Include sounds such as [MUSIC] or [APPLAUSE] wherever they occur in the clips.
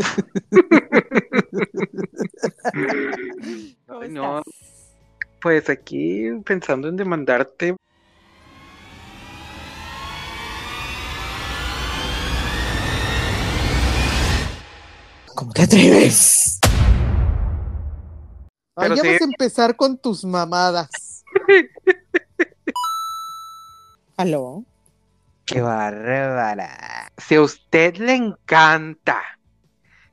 [LAUGHS] ¿Cómo Ay, no. Pues aquí pensando en demandarte. ¿Cómo te atreves? Ay, Pero ya sí. vas a empezar con tus mamadas. [LAUGHS] ¿Aló? ¡Qué bárbara! Si a usted le encanta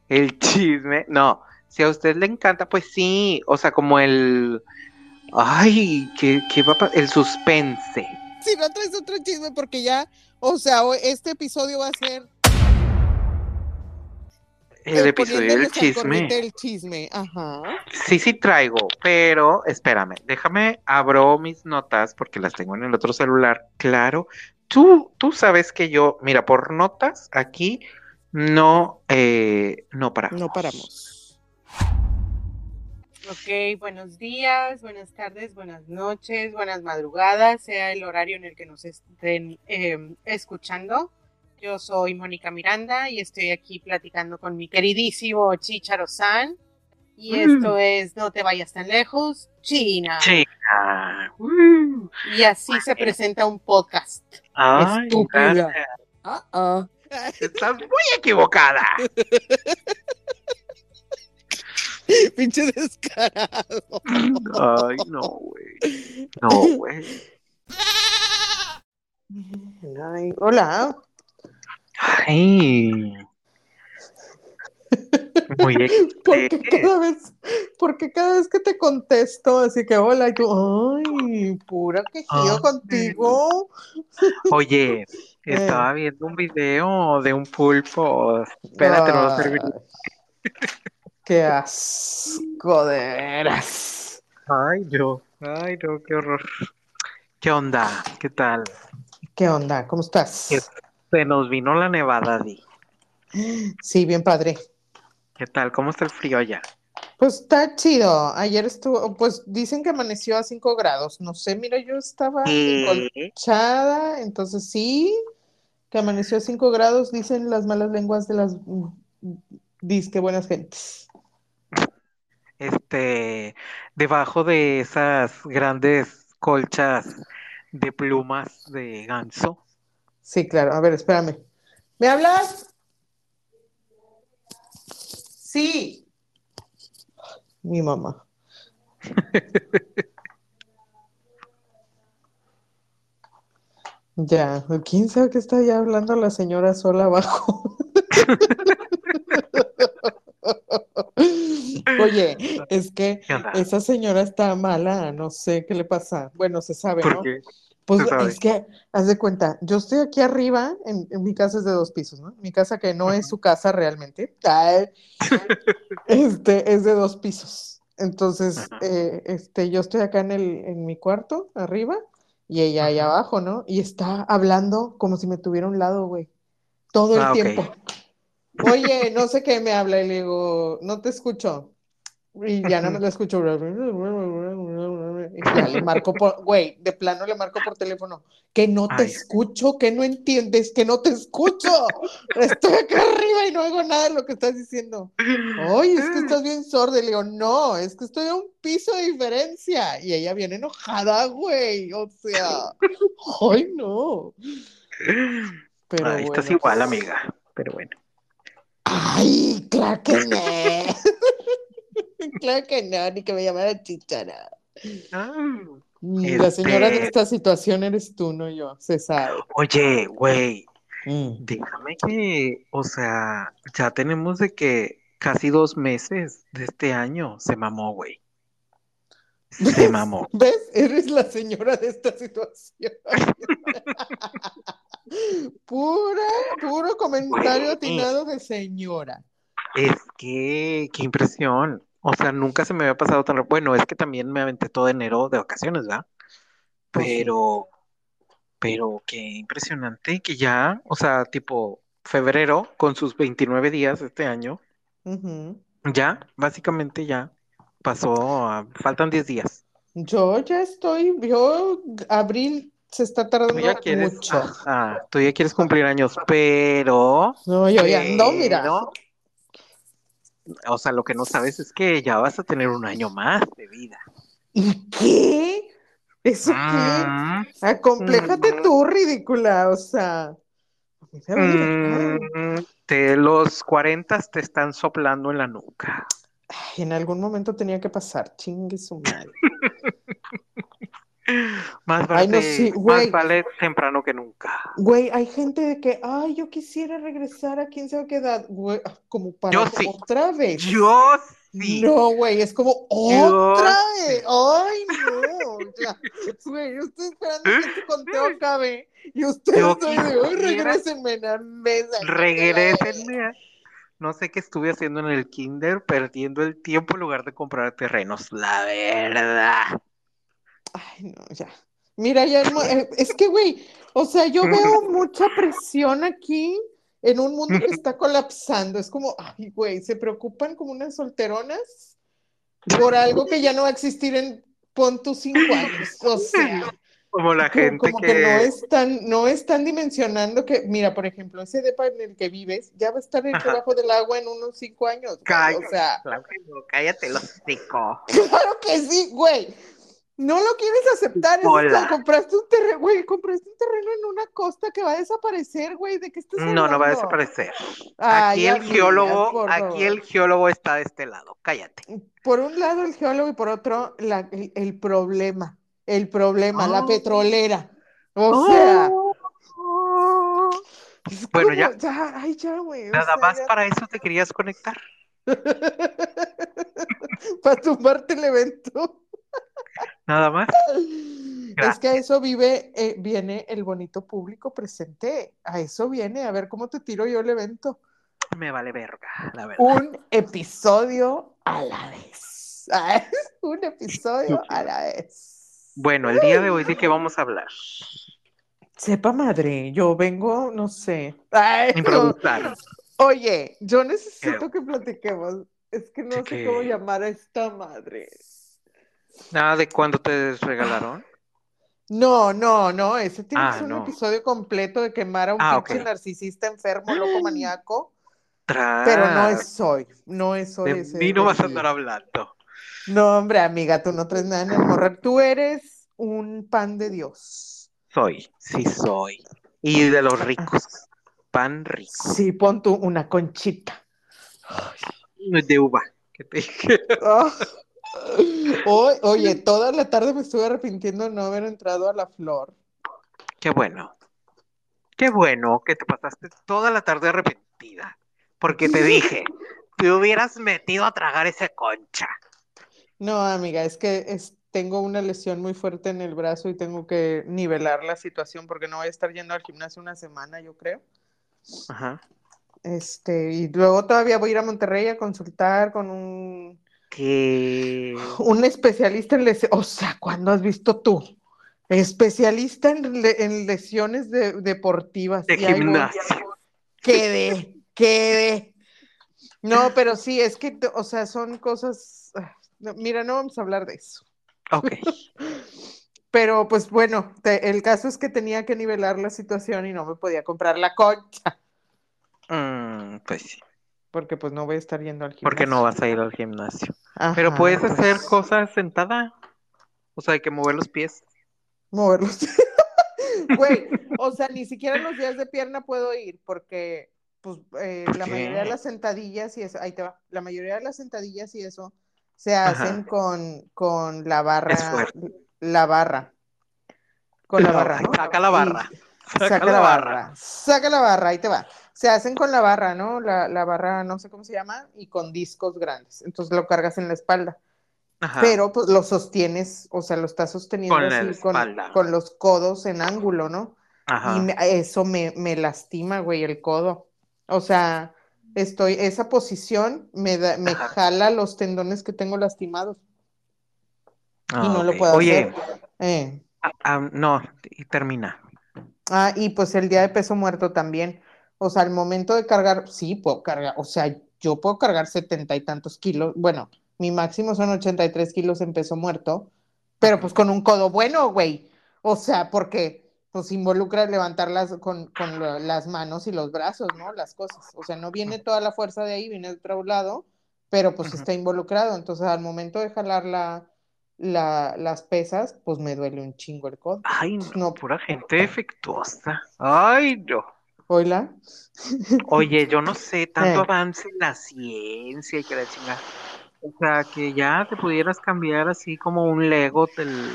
el chisme, no, si a usted le encanta, pues sí, o sea, como el... Ay, ¿qué, qué va a El suspense. Si no traes otro chisme, porque ya, o sea, este episodio va a ser El eh, episodio del chisme. del chisme. Ajá. Sí, sí traigo, pero espérame, déjame, abro mis notas porque las tengo en el otro celular. Claro, tú, tú sabes que yo, mira, por notas aquí no, eh, no paramos. No paramos. Ok, buenos días, buenas tardes, buenas noches, buenas madrugadas, sea el horario en el que nos estén eh, escuchando. Yo soy Mónica Miranda y estoy aquí platicando con mi queridísimo Chicharo San. Y Mm. esto es No te vayas tan lejos, China. Chica. Uh, Y así se presenta un podcast. ay, Estúpida. Ah, ah. Estás muy equivocada. [LAUGHS] Pinche descarado. Ay, no, güey. No, güey. Ay, hola. Ay. Muy [LAUGHS] Porque cada vez, porque cada vez que te contesto, así que hola, y tú, ay, pura quejido Ay. contigo. Oye, estaba viendo un video de un pulpo. Espérate, no lo Ay, serví. Qué asco de veras. Ay, Dios. Ay, no, qué horror. ¿Qué onda? ¿Qué tal? ¿Qué onda? ¿Cómo estás? ¿Qué- Se nos vino la nevada, Di. Sí, bien padre. ¿Qué tal? ¿Cómo está el frío allá? Pues está chido. Ayer estuvo, pues dicen que amaneció a 5 grados. No sé, mira, yo estaba ¿Qué? encolchada, entonces sí, que amaneció a 5 grados, dicen las malas lenguas de las disque buenas gentes. Este, debajo de esas grandes colchas de plumas de ganso. Sí, claro. A ver, espérame. ¿Me hablas? Sí. Mi mamá. [LAUGHS] Ya, ¿quién sabe qué está ya hablando la señora sola abajo? [LAUGHS] Oye, es que esa señora está mala, no sé qué le pasa. Bueno, se sabe, ¿no? Porque Pues sabe. es que, haz de cuenta, yo estoy aquí arriba, en, en mi casa es de dos pisos, ¿no? Mi casa que no es su casa realmente, [LAUGHS] este, es de dos pisos. Entonces, eh, este, yo estoy acá en el, en mi cuarto, arriba, y ella ahí abajo, ¿no? Y está hablando como si me tuviera a un lado, güey, todo el Ah, tiempo. Oye, no sé qué me habla, y le digo, no te escucho. Y ya no me lo escucho. Y ya le marco por, güey, de plano le marco por teléfono. Que no te Ay. escucho, que no entiendes, que no te escucho. Estoy acá arriba y no oigo nada de lo que estás diciendo. Oye, es que estás bien sorda. Y le digo, no, es que estoy a un piso de diferencia. Y ella viene enojada, güey. O sea, ay, no. Pero Ay, estás bueno. igual, amiga. Pero bueno. Ay, claro que no. [LAUGHS] claro que no, ni que me llamara chichara. Ah. La señora de Este- esta situación eres tú, no yo, se sabe. Oye, güey, Mm. déjame que, o sea, ya tenemos de que casi dos meses de este año se mamó, güey. Se mamó. ¿Ves? Eres la señora de esta situación. [LAUGHS] Pura, puro comentario atinado de señora. Es que, qué impresión. O sea, nunca se me había pasado tan rápido. Bueno, es que también me aventé todo enero de vacaciones, ¿verdad? Sí. Pero, pero qué impresionante que ya, o sea, tipo febrero, con sus 29 días este año, ya, básicamente ya pasó, a- faltan 10 días. Yo ya estoy, yo, abril se está Tú tardando ya quieres, mucho. ah, tú ya quieres cumplir años, pero, No, yo ya ando, mira. O sea, lo que no sabes es que ya vas a tener un año más de vida. ¿Y qué? ¿Eso qué? Mm, Acompléjate Mm. tú, ridícula, o sea. mm, te, los 40 te están soplando en la nuca. Ay, En algún momento tenía que pasar, chingue su madre. [LAUGHS] Más Ay, no, vale, sí, más vale temprano que nunca. Güey, hay gente de que, ay, yo quisiera regresar a quién sabe qué edad, güey, ah, como para Yo sí. otra vez. Yo sí. No, güey, es como Yo otra sí. vez. Ay, no. Ya, güey, yo estoy esperando que este conteo [LAUGHS] acabe y ustedes de, regrésenme en la mesa. Regrésenme. a- No sé qué estuve haciendo en el kinder, perdiendo el tiempo en lugar de comprar terrenos, la verdad. Ay, no, ya. Mira, ya no- eh, es que, güey, o sea, yo veo [LAUGHS] mucha presión aquí en un mundo que [LAUGHS] está colapsando. Es como, ay, güey, se preocupan como unas solteronas por algo que ya no va a existir en pon tus cinco años. O sea, Como la gente como que... que no están, no están dimensionando que, mira, por ejemplo, ese depa en el que vives ya va a estar hecho Ajá. bajo del agua en unos cinco años. Cállate. O sea, cállate los hocico. [LAUGHS] Claro que sí, güey. No lo quieres aceptar. Es compraste un terreno, güey, compraste un terreno en una costa que va a desaparecer, güey. ¿De qué estás hablando? No, no va a desaparecer. Ay, Aquí el geólogo, aquí el geólogo está de este lado. Cállate. Por un lado el geólogo y por otro la- el, el problema. El problema, la Oh. petrolera. O sea, es Bueno, como, ya. ay, ya, güey. Nada sea, más ya. para eso te querías conectar. [LAUGHS] Para tumbarte el evento. Nada más. Es que a eso vive, eh, viene el bonito público presente. A eso viene, a ver cómo te tiro yo el evento. Me vale verga, la verdad. Un episodio a la vez. Ah, [LAUGHS] Un episodio a la vez. Bueno, el día de hoy, ¿de qué vamos a hablar? Sepa madre, yo vengo, no sé. Ay, no. Oye, yo necesito que platiquemos. Es que no ¿De sé qué? cómo llamar a esta madre. Nada de cuándo te regalaron. No, no, no, ese tiene Ah, que un no. episodio completo de quemar a un Ah, pinche narcisista enfermo, loco maníaco. Tras. Pero no es hoy, no es hoy De ese. mí no vas a andar hablando. No, hombre, amiga, tú no traes nada en el morral. Tú eres un pan de Dios. Soy, sí soy. Y de los ricos. Pan rico. Sí, pon tú una conchita. De uva. ¿Qué te dije? Oy- Oye, toda la tarde me estuve arrepintiendo de no haber entrado a la flor. Qué bueno. Qué bueno que te pasaste toda la tarde arrepentida. Porque te dije, te hubieras metido a tragar esa concha. No, amiga, es que es, tengo una lesión muy fuerte en el brazo y tengo que nivelar la situación porque no voy a estar yendo al gimnasio una semana, yo creo. Ajá. Este, y luego todavía voy a ir a Monterrey a consultar con un, Que un especialista en lesiones. O sea, ¿cuándo has visto tú? Especialista en, le- en lesiones de- deportivas. de gimnasio. Quedé, quedé. No, pero sí, es que, o sea, son cosas. ah, Mira, no vamos a hablar de eso. Ok. [LAUGHS] Pero pues bueno, te- el caso es que tenía que nivelar la situación y no me podía comprar la concha, Mm, pues sí. Porque pues no voy a estar yendo al gimnasio. Porque no vas a ir al gimnasio. Ajá, Pero puedes pues, hacer cosas sentada. O sea, hay que mover los pies. Moverlos. [LAUGHS] Güey, o [LAUGHS] sea, ni siquiera los días de pierna puedo ir, porque pues eh, ¿Por la qué? mayoría de las sentadillas y eso, ahí te va, la mayoría de las sentadillas y eso se hacen con, con la barra, la barra, con la barra, ¿no? saca la Y- barra. Saca, la barra. saca la barra, ahí te va. Se hacen con la barra, ¿no? La, la barra, no sé cómo se llama, y con discos grandes. Entonces lo cargas en la espalda. Ajá. Pero pues lo sostienes, o sea, lo estás sosteniendo Con así con, con los codos en ángulo, ¿no? Ajá. Y me- eso me, me lastima, güey, el codo. O sea, estoy, esa posición me, da- me Ajá. jala los tendones que tengo lastimados Ah, y no lo puedo Oye, hacer. Eh. ah, ah, no, y termina. Ah, y pues el día de peso muerto también. O sea, al momento de cargar, sí puedo cargar, o sea, yo puedo cargar setenta y tantos kilos. Bueno, mi máximo son 83 kilos en peso muerto, pero pues con un codo bueno, güey. O sea, porque pues involucra levantarlas con, con lo- las manos y los brazos, ¿no? Las cosas. O sea, no viene toda la fuerza de ahí, viene de otro lado, pero pues está involucrado. Entonces, al momento de jalar la, la- las pesas, pues me duele un chingo el codo. Ay, no, no, pura gente defectuosa. Ay, no. Oíla. Oye, yo no sé, [LAUGHS] tanto Eh. avance en la ciencia y que la chingada. O sea, que ya te pudieras cambiar así como un Lego del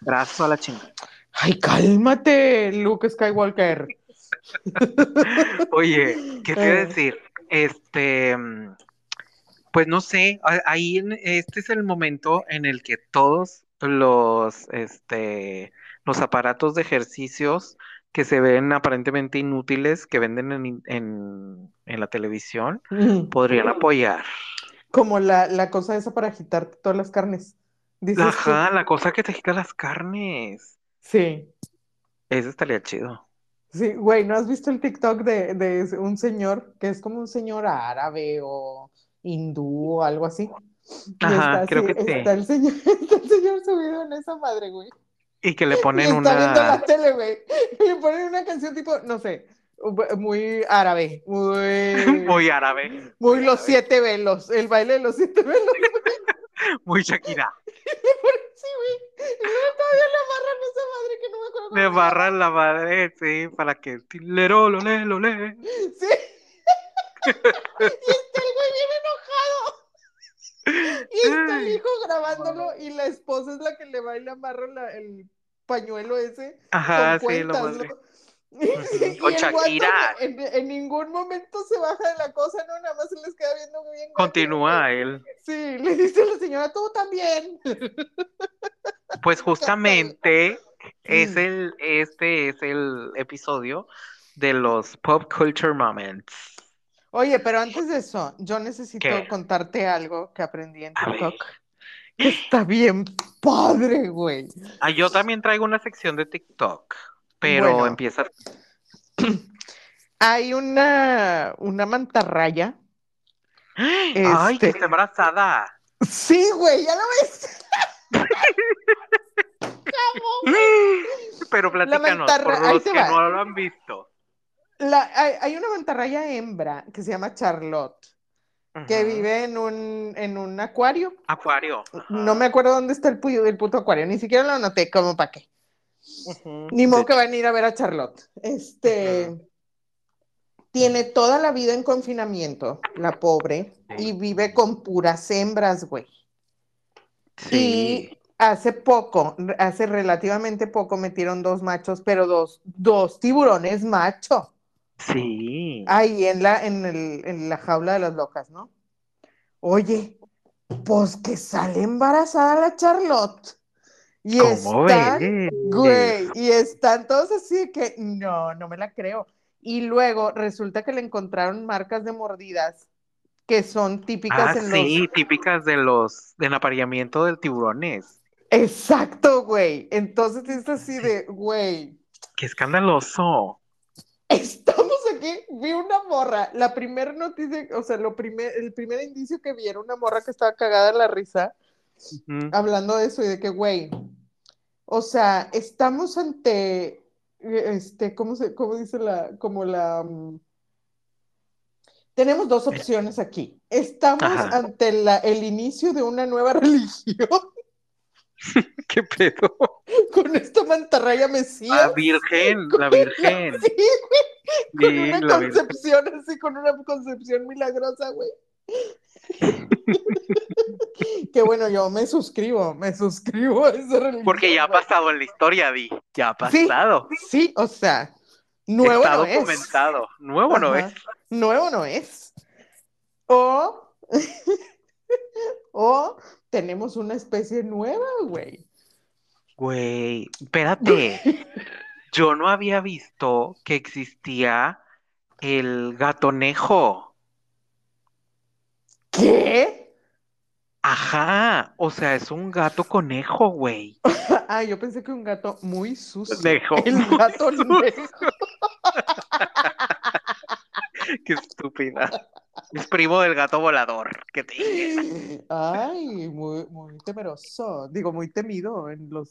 brazo a la chingada. Ay, cálmate, Luke Skywalker. [LAUGHS] Oye, ¿qué te iba a Eh. decir? Este, pues no sé, ahí este es el momento en el que todos los, este, los aparatos de ejercicios que se ven aparentemente inútiles, que venden en, en, en la televisión, Mm, podrían apoyar. Como la, la cosa esa para agitar todas las carnes. Dices. Ajá, la cosa que te quita las carnes. Sí. Eso estaría chido. Sí, güey, ¿no has visto el TikTok de, de un señor que es como un señor árabe o hindú o algo así? Y Ajá, está creo así- que sí. está el señor, [LAUGHS] está el señor subido en esa madre, güey. Y que le [LAUGHS] Y ponen está viendo la una... tele, güey. Y [LAUGHS] le ponen una canción tipo, no sé, muy árabe, muy, [LAUGHS] Muy árabe, muy los siete velos, el baile de los siete velos. muy Shakira. Sí, güey. Y luego todavía le amarran esa madre que no me acuerdo Le barran la madre, sí, para que tilero, lo le, lo le. Sí. Y está el güey bien enojado. Y está el hijo grabándolo y la esposa es la que le va y le amarra la- el pañuelo ese Ajá, con sí, lo cuentas, madre. ¿no? [LAUGHS] Y Con el guato Shakira. En, en ningún momento se baja de la cosa, ¿no? Nada más se les queda viendo bien. gacho, Continúa él. Sí, le dice a la señora, tú también. [LAUGHS] Pues justamente es el, este es el episodio de los Pop Culture Moments. Oye, pero antes de eso, yo necesito ¿Qué? contarte algo que aprendí en. TikTok. Que está bien padre, güey. Ah, yo también traigo una sección de TikTok, pero Bueno. empieza. [CLEARS THROAT] Hay una, una mantarraya. ¡Ay, que Este- está embarazada! Sí, güey, ya lo ves. [LAUGHS] Pero platícanos, por los que va. no lo han visto. La- hay, hay una mantarraya hembra que se llama Charlotte, que vive en un, en un acuario. Acuario. No me acuerdo dónde está el, el puto acuario, ni siquiera lo anoté, como para qué. Ni modo De que van a ir a ver a Charlotte. Este tiene toda la vida en confinamiento, la pobre, y vive con puras hembras, güey. Sí. Y hace poco, hace relativamente poco, metieron dos machos, pero dos, dos tiburones macho, Sí. ahí en la, en el, en la jaula de las locas, ¿no? Oye, pues que sale embarazada la Charlotte. Y ¿Cómo están, ves? güey, y están todos así que, no, no me la creo. Y luego resulta que le encontraron marcas de mordidas que son típicas Ah, en sí, los... típicas de los del apareamiento de tiburones. Exacto, güey. Entonces es así de, güey, Qué escandaloso. [LAUGHS] estamos aquí, vi una morra, la primera noticia, o sea, lo primer, el primer indicio que vi era una morra que estaba cagada de la risa, hablando de eso y de que, güey, o sea, estamos ante, este, ¿cómo se, cómo dice la, como la, mm, tenemos dos opciones aquí. Estamos Ajá. ante la, el inicio de una nueva [LAUGHS] religión [LAUGHS] ¿Qué pedo? [LAUGHS] con esta mantarraya mesías. La Virgen, [LAUGHS] la Virgen. Sí, güey, con Sí, una Virgen. concepción así, con una concepción milagrosa, güey. que bueno, yo me suscribo, me suscribo a esa religión. Porque ya ha pasado en la historia, Di. Ya ha pasado. Sí, o sea, nuevo Está no es. documentado. Nuevo no es. Nuevo no es. O, o tenemos una especie nueva, güey. Güey, espérate. [LAUGHS] Yo no había visto que existía el gatonejo. ¿Qué? Ajá, o sea, es un gato conejo, güey. [LAUGHS] Ah, yo pensé que un gato muy sucio. Nejo. El gato [LAUGHS] nejo. [LAUGHS] Qué estúpida. Es primo del gato volador. Ay, muy, muy temeroso. Digo, muy temido en los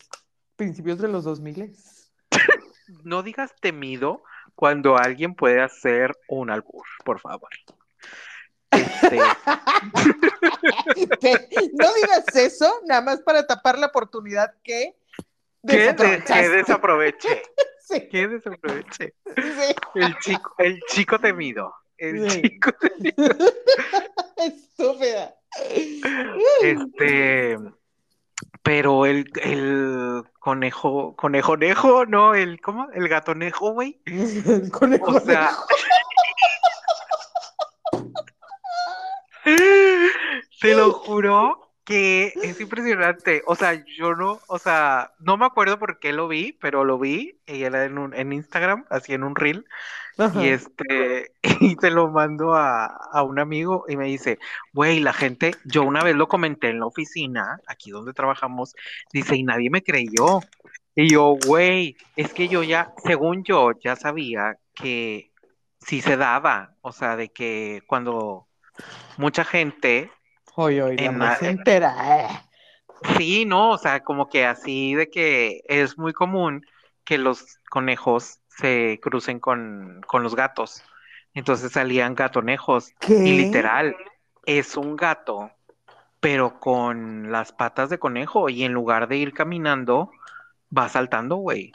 principios de los 2000. No digas temido cuando alguien puede hacer un albur, por favor. Este, Te- no digas eso, nada más para tapar la oportunidad que ¿Qué, de- desaprovechaste. qué desaproveché? Sí, ¿Qué desaproveché? sí. El chico, el chico temido. El Sí. chico [LAUGHS] Estúpida. Este, pero el, el conejo, conejonejo, no, el, ¿cómo? El gatonejo, güey. El conejo O sea, [LAUGHS] te lo juro que es impresionante. O sea, yo no, o sea, no me acuerdo por qué lo vi, pero lo vi y era en un, en Instagram, así en un reel. Ajá. [LAUGHS] Y este, y te lo mando a, a un amigo y me dice, güey, la gente, yo una vez lo comenté en la oficina, aquí donde trabajamos, dice, y nadie me creyó. Y yo, güey, es que yo ya, según yo, ya sabía que sí se daba, o sea, de que cuando mucha gente, Más la- entera. eh. sí, no, o sea, como que así de que es muy común que los conejos se crucen con, con los gatos. Entonces salían gatonejos. ¿Qué? Y literal, es un gato, pero con las patas de conejo. Y en lugar de ir caminando, va saltando, güey.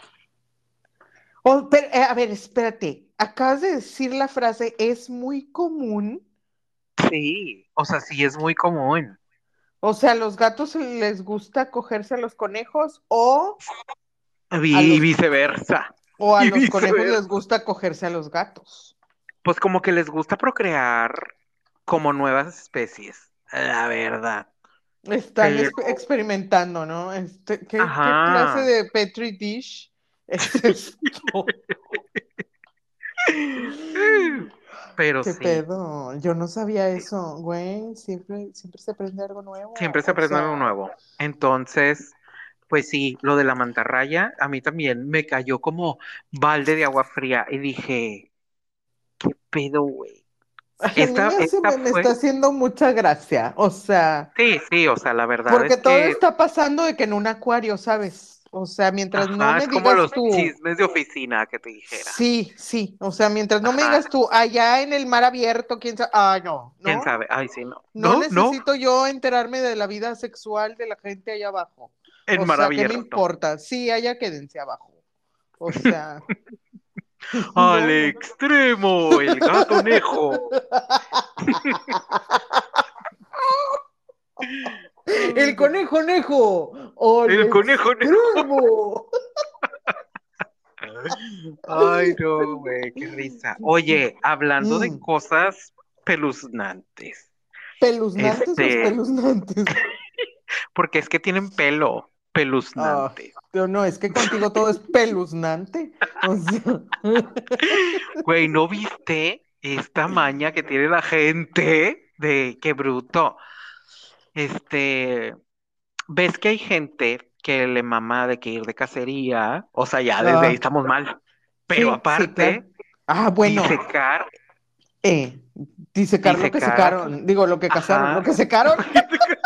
Oh, pero, eh, a ver, espérate. Acabas de decir la frase, es muy común. Sí, o sea, sí es muy común. O sea, ¿a los gatos les gusta cogerse a los conejos o, Y los- viceversa. o a Y los conejos les gusta cogerse a los gatos? Pues como que les gusta procrear como nuevas especies, la verdad. Están Pero- experimentando, ¿no? Este, ¿qué, qué clase de Petri dish es [LAUGHS] esto? [LAUGHS] Pero ¿Qué sí, pedo? Yo no sabía eso, güey. Siempre, siempre se aprende algo nuevo. siempre se o aprende sea, algo nuevo. Entonces, pues sí, lo de la mantarraya, a mí también me cayó como balde de agua fría y dije, ¿qué pedo, güey? ay, a mí Esta- me, esta me- está haciendo mucha gracia. O sea, Sí, sí, o sea, la verdad porque es todo que está pasando de que en un acuario, ¿sabes? O sea, mientras no me es como digas los tú. chismes de oficina que te dijera. Sí, sí. O sea, mientras no me digas tú, allá en el mar abierto, quién sabe. Ah, no, ¿Quién sabe? Ay, sí, no. No, No, no, necesito yo enterarme de la vida sexual de la gente allá abajo. en o mar sea, ¿qué me abierto. importa? Sí, allá quédense abajo. O sea. [LAUGHS] Al extremo, el gatonejo. [LAUGHS] El conejo nejo. al El conejo nejo. Ay, no, güey, qué risa. Oye, hablando de Mm. cosas peluznantes, Peluznantes o Este- espeluznantes. [LAUGHS] porque es que tienen pelo peluznante. Pero no, es que contigo todo es peluznante. O sea, [LAUGHS] Güey, ¿no viste esta maña que tiene la gente de qué bruto? Este, ves que hay gente que le mama de que ir de cacería, o sea, ya desde Ah. ahí estamos mal. Pero Sí, aparte, ah, bueno, disecar, eh, disecar lo que Disecar. secaron. Digo, lo que cazaron, Ajá. lo que secaron. [LAUGHS]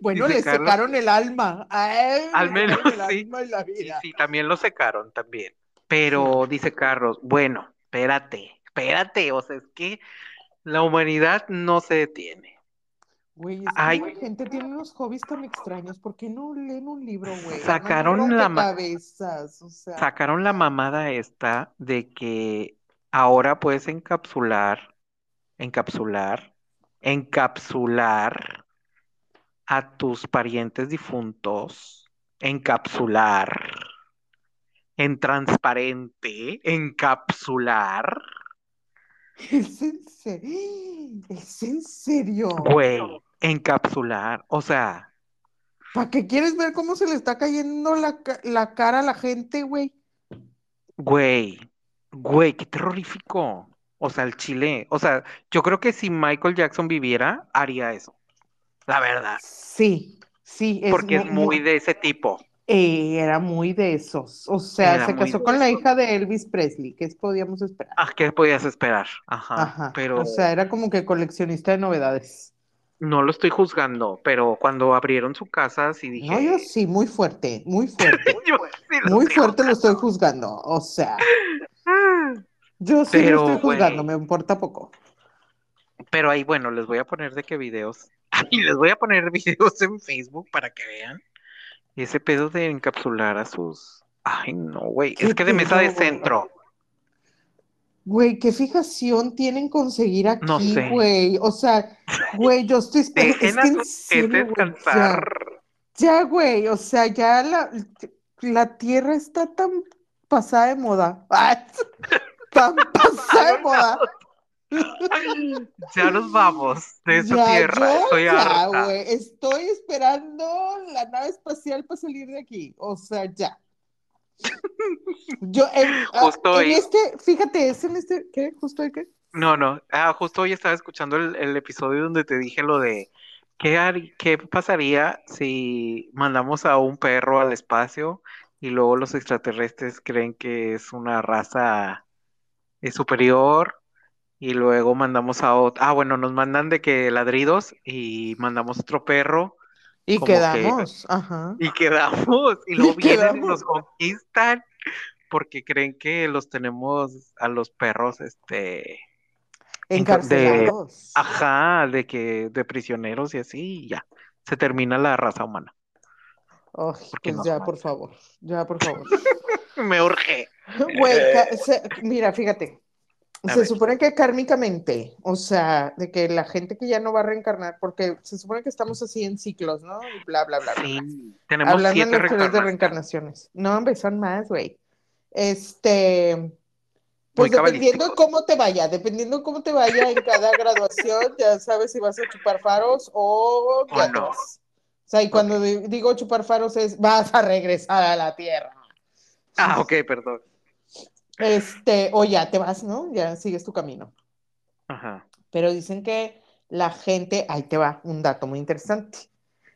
Bueno, le Disecar secaron el alma. Ay, Al menos el sí. alma y la Sí, vida. sí, también lo secaron también. Pero dice Carlos, bueno, espérate, espérate, o sea, es que la humanidad no se detiene. Güey, es que la gente tiene unos hobbies tan extraños. ¿Por qué no leen un libro, güey? Sacaron no la cabezas, o sea. Sacaron la mamada esta de que ahora puedes encapsular, encapsular, encapsular a tus parientes difuntos, encapsular, en transparente, encapsular. [LAUGHS] ¿Es en serio? ¿Es en serio? Güey, encapsular, o sea, ¿Para qué quieres ver cómo se le está cayendo la, la cara a la gente, güey? güey, güey, qué terrorífico. O sea, el chile, o sea, yo creo que si Michael Jackson viviera, haría eso. La verdad, Sí, sí, es porque es mu- muy de ese tipo. eh, era muy de esos. O sea, Era se casó con la hija de Elvis Presley. ¿Qué podíamos esperar? Ah, ¿qué podías esperar? Ajá, Ajá. pero O sea, era como que coleccionista de novedades. No lo estoy juzgando, pero cuando abrieron su casa, sí dije, No, yo sí, muy fuerte, muy fuerte. [LAUGHS] yo sí lo Muy fuerte lo estoy juzgando. O sea, juzgando. yo sí Pero, lo estoy juzgando, me importa poco. Pero ahí, bueno, les voy a poner de qué videos. [LAUGHS] Ay, les voy a poner videos en Facebook para que vean. Ese pedo de encapsular a sus. Ay, no, güey. ¿Qué Es que de mesa de centro. Güey, ¿qué fijación tienen conseguir aquí, No sé. güey? O sea, güey, yo estoy esperando. Dejen Es a que en sus serio, jefes güey, ya. descansar. Ya, güey, o sea, ya la, la tierra está tan pasada de moda. Ay, [LAUGHS] tan [LAUGHS] pasada de moda. Ya nos vamos de esa Ya, tierra. yo Estoy ya, güey, estoy esperando la nave espacial para salir de aquí. O sea, ya. Yo, en, ah, Justo en hoy- este, fíjate, es en este, ¿qué? ¿Justo de qué? No, no. Ah, justo hoy estaba escuchando el, el episodio donde te dije lo de qué, har- qué pasaría si mandamos a un perro al espacio y luego los extraterrestres creen que es una raza superior y luego mandamos a otro. Ah, bueno, nos mandan de que ladridos y mandamos otro perro Y Como que- quedamos, ajá. y quedamos y luego [LAUGHS] Y vienen y quedamos. nos conquistan porque creen que los tenemos a los perros, este. Encarcelados. Ajá, de que de prisioneros y así, y ya. Se termina la raza humana. Ay, porque pues ya, matan. por favor, ya, por favor. [LAUGHS] Me urge. Güey, se- mira, fíjate. A Se ver. supone que kármicamente, o sea, de que la gente que ya no va a reencarnar, porque se supone que estamos así en ciclos, ¿no? Y bla, bla, bla, bla. bla. Sí, tenemos Hablando siete las teorías de reencarnaciones. reencarnaciones. No, hombre, son más, güey. Este, pues Muy dependiendo de cómo te vaya, dependiendo de cómo te vaya en cada [LAUGHS] graduación, ya sabes si vas a chupar faros o O no. O sea, y cuando di- digo chupar faros es vas a regresar a la tierra. Ah, ok, perdón. Este, o ya te vas, ¿no? Ya sigues tu camino. Ajá. Pero dicen que la gente, ahí te va, un dato muy interesante.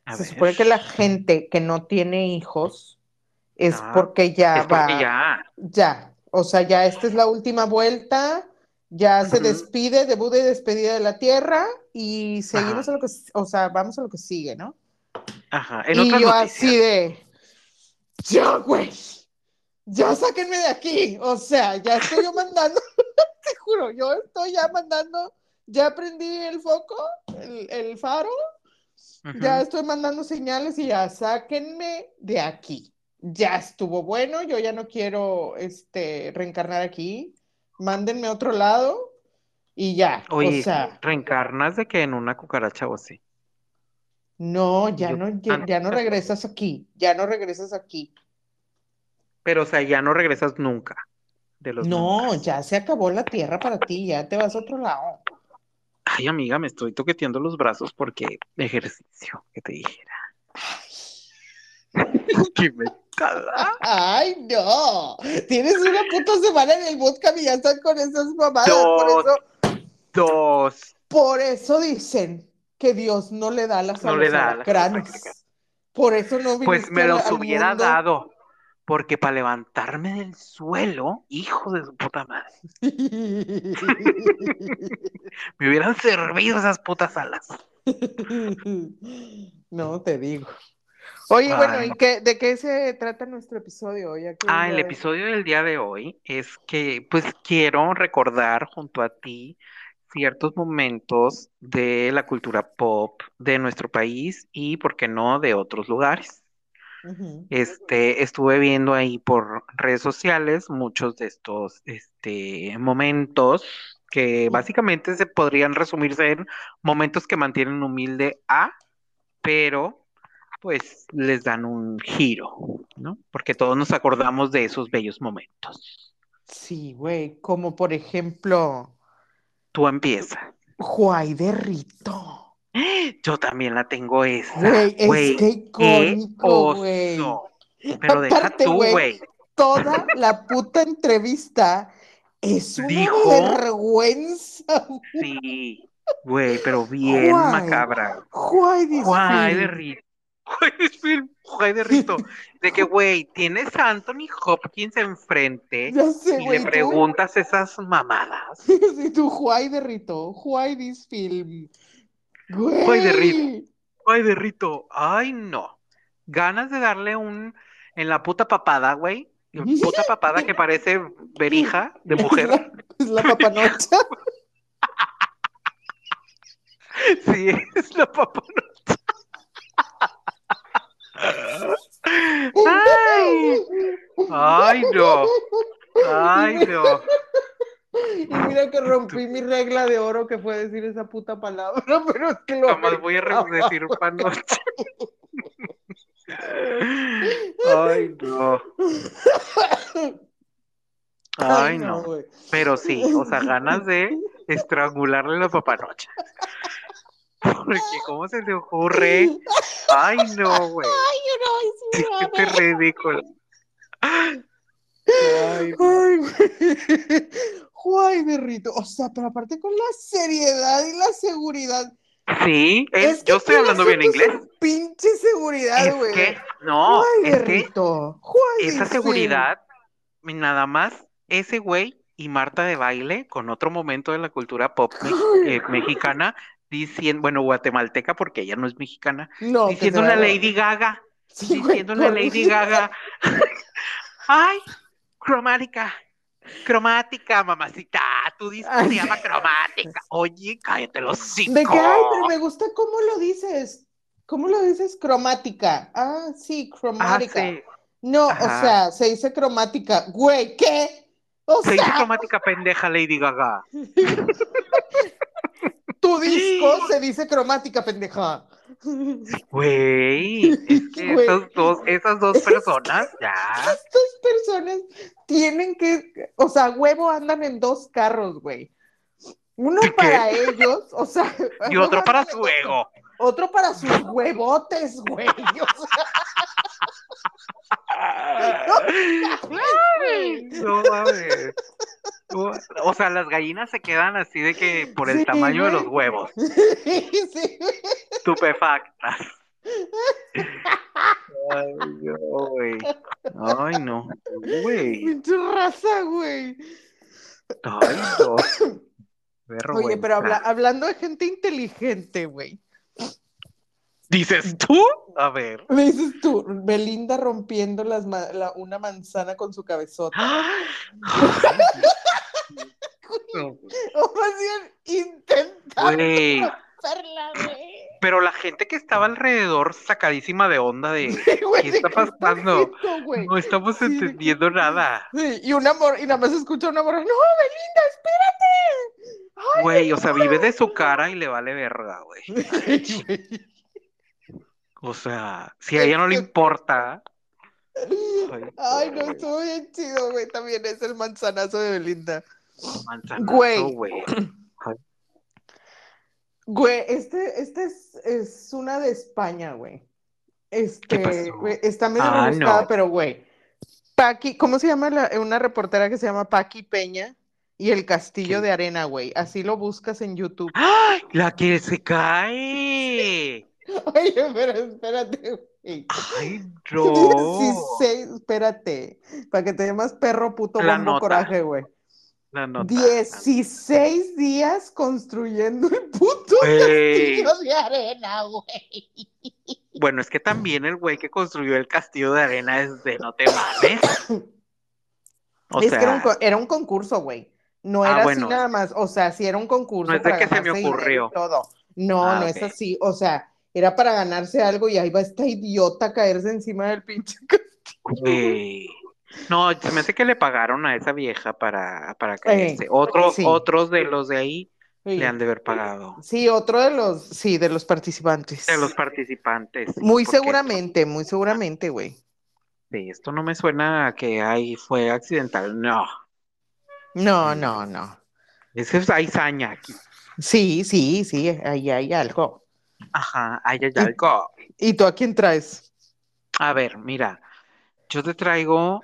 A Se ver. supone que la gente que no tiene hijos es Ah, porque ya Es porque va, ya. ya, o sea, ya esta es la última vuelta, ya se Ujú. despide, debut y despedida de la tierra y seguimos Ajá. a lo que, o sea, vamos a lo que sigue, ¿no? Ajá. En y yo noticias. así de, ya, güey, ya sáquenme de aquí, o sea, ya estoy yo mandando, [LAUGHS] te juro, yo estoy ya mandando, ya prendí el foco, el, el faro, ya estoy mandando señales y ya sáquenme de aquí. Ya estuvo bueno, yo ya no quiero este reencarnar aquí. Mándenme a otro lado y ya. Oye, o sea, reencarnas de que en una cucaracha o así. no, ya yo- no, ya, ah, ya no regresas aquí, ya no regresas aquí. Pero, o sea, ya no regresas nunca. De los No, nunca. ya se acabó la tierra para ti, ya te vas a otro lado. Ay, amiga, me estoy toqueteando los brazos porque ejercicio, que te dijera. [LAUGHS] Qué mentada. Ay, no. Tienes una puta semana en el bootcamp y ya estás con esas mamadas. Por Dos. eso, Dos. por eso dicen que Dios no le da las No a le da las prácticas. Por eso no Pues viniste me al- los al hubiera mundo. dado. Porque para levantarme del suelo, hijo de su puta madre, [LAUGHS] me hubieran servido esas putas alas. No, te digo. Oye, bueno. ¿y qué, de qué se trata nuestro episodio hoy? ¿A qué Ah, el episodio del día de hoy es que, pues, quiero recordar junto a ti ciertos momentos de la cultura pop de nuestro país y, ¿por qué no, de otros lugares. Este, estuve viendo ahí por redes sociales muchos de estos, este, momentos que básicamente se podrían resumirse en momentos que mantienen humilde a, pero pues les dan un giro, ¿no? Porque todos nos acordamos de esos bellos momentos. Sí, güey, como por ejemplo, Tú empieza. Juay de Rito. Yo también la tengo esa. Güey, es que icónico, güey. Pero deja tú, güey. Toda la puta entrevista es una Dijo- vergüenza. Sí, güey, pero bien macabra. De Juay de. Rito. De Film, Juay de Rito. De que, güey, tienes a Anthony Hopkins enfrente sé, y le tú- preguntas esas mamadas. [LAUGHS] Sí, tú, Juay de Rito. Juay this film. Juay de Rito. Juay de Rito. Ay, no. Ganas de darle un en la puta papada, güey. Puta papada que parece verija de Es mujer. la, es la papanocha. [LAUGHS] Sí, es la papanocha. [LAUGHS] Ay, ay, no. Ay, no. Y mira que [LAUGHS] rompí mi regla de oro que fue decir esa puta palabra, [LAUGHS] pero es que lo Jamás voy a re- decir [LAUGHS] panocha. Ay, no. Ay, no. Pero sí, o sea, ganas de estrangularle la papanocha. Porque, ¿cómo se te ocurre? Ay, no, güey. Ay, no, qué da- ridículo. Ay, Ay, güey. Ay, berrito. O sea, pero aparte con la seriedad y la seguridad. sí, es- Es que yo estoy hablando bien inglés. Pinche seguridad, Es güey. que, no, Ay, es que berrito. Ay, esa sí. seguridad, nada más ese güey y Marta de baile con otro momento de la cultura pop eh, mexicana, diciendo, bueno, guatemalteca, porque ella no es mexicana, No, que diciendo la. Lady Gaga, Sí, diciendo la Lady Gaga, [LAUGHS] ay, cromática, cromática, mamacita, que Ay. se llama [LAUGHS] cromática, oye, cállate los cinco. De que, ay, pero me gusta cómo lo dices. ¿Cómo lo dices? Cromática. Ah, sí, Ah, cromática. sí, No, Ajá. o sea, se dice cromática. Güey, ¿qué? O se dice cromática pendeja Lady Gaga. [LAUGHS] tu disco se dice cromática, pendeja. [LAUGHS] Güey, es que Güey. esas dos, esas dos personas, ya. Estas personas tienen que, o sea, huevo andan en dos carros, güey. Uno ¿Qué? para ellos, o sea, Y otro [LAUGHS] para [LAUGHS] su ego. Otro para sus huevotes, güey. [LAUGHS] O sea, Ay, [LAUGHS] no mames. O- sea, las gallinas se quedan así de que por el Sí, tamaño de güey. los huevos, sí, güey. estupefactas. [LAUGHS] Ay, no, güey. Ay, no. Güey. Pinche raza, güey. Ay, no. [COUGHS] Oye, pero habla- hablando de gente inteligente, güey. ¿Dices tú? A ver. Me dices tú, Belinda rompiendo las ma- la- una manzana con su cabezota. No. [LAUGHS] O más bien, intentando Güey. romperla, güey. Pero la gente que estaba alrededor sacadísima de onda de Güey, ¿qué ¿de está pasando? no estamos Sí, entendiendo nada. Sí, y una y nada más escucha una morra, no, Belinda, espérate. Ay, Güey, o sea, vive de su cara y le vale verga, güey. [LAUGHS] O sea, si a ella no le importa. [LAUGHS] Ay, Ay, no, estuvo bien chido, güey. También es el manzanazo de Belinda. manzanazo, Güey. güey. Güey, este, este es, es una de España, güey. Este, güey, está medio Ah, rebuscada, no. pero güey. Paqui, ¿cómo se llama la- una reportera que se llama Paqui Peña? Y el castillo ¿Qué? de arena, güey. Así lo buscas en YouTube. ¡Ay! La que se cae. [LAUGHS] Oye, pero espérate, güey. Ay, [LAUGHS] no. 16, espérate. Para que te más perro, puto, La bombo, nota. coraje, güey. La nota. 16 días construyendo el puto castillo de arena, güey. Bueno, es que también el güey que construyó el castillo de arena es de no te mames. [COUGHS] O es sea, que era un, co- era un concurso, güey. No Ah, era bueno. así nada más. O sea, sí era un concurso No es de que se me ocurrió. todo. No, Ah, no es así. O sea, era para ganarse algo y ahí va esta idiota a caerse encima del pinche [LAUGHS] castillo. No, se me hace que le pagaron a esa vieja para, para caerse. Otros, sí. otros de los de ahí Sí. le han de haber pagado. Sí, otro de los, sí, de los participantes. De los participantes. sí, Muy seguramente, muy seguramente, güey. Sí, esto no me suena a que ahí fue accidental. No. No, no, no. Es hay saña aquí. Sí, sí, sí, ahí hay algo. Ajá, ahí hay Y- algo. ¿Y tú a quién traes? A ver, mira, yo te traigo,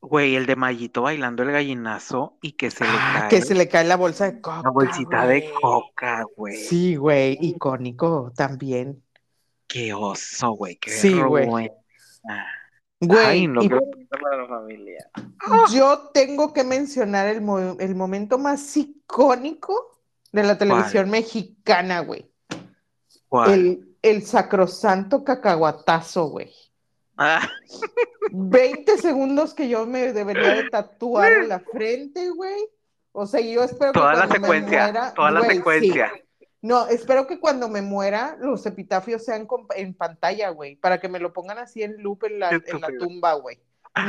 güey, el de Mayito bailando el gallinazo y que se le Ah, cae que se le cae la bolsa de coca. la bolsita de coca, güey. Sí, güey, icónico también. Qué oso, güey, qué Sí, güey. Güey, Ay, no, y la familia. yo tengo que mencionar el, mo- el momento más icónico de la televisión mexicana, güey. ¿Cuál? El, el sacrosanto cacahuatazo, güey. Ah, 20 [LAUGHS] segundos que yo me debería de tatuar en la frente, güey. O sea, yo espero que la cuando me secuencia, muera, toda la sí. secuencia. No, espero que cuando me muera los epitafios sean con- en pantalla, güey, para que me lo pongan así en loop en la, en la tumba, güey.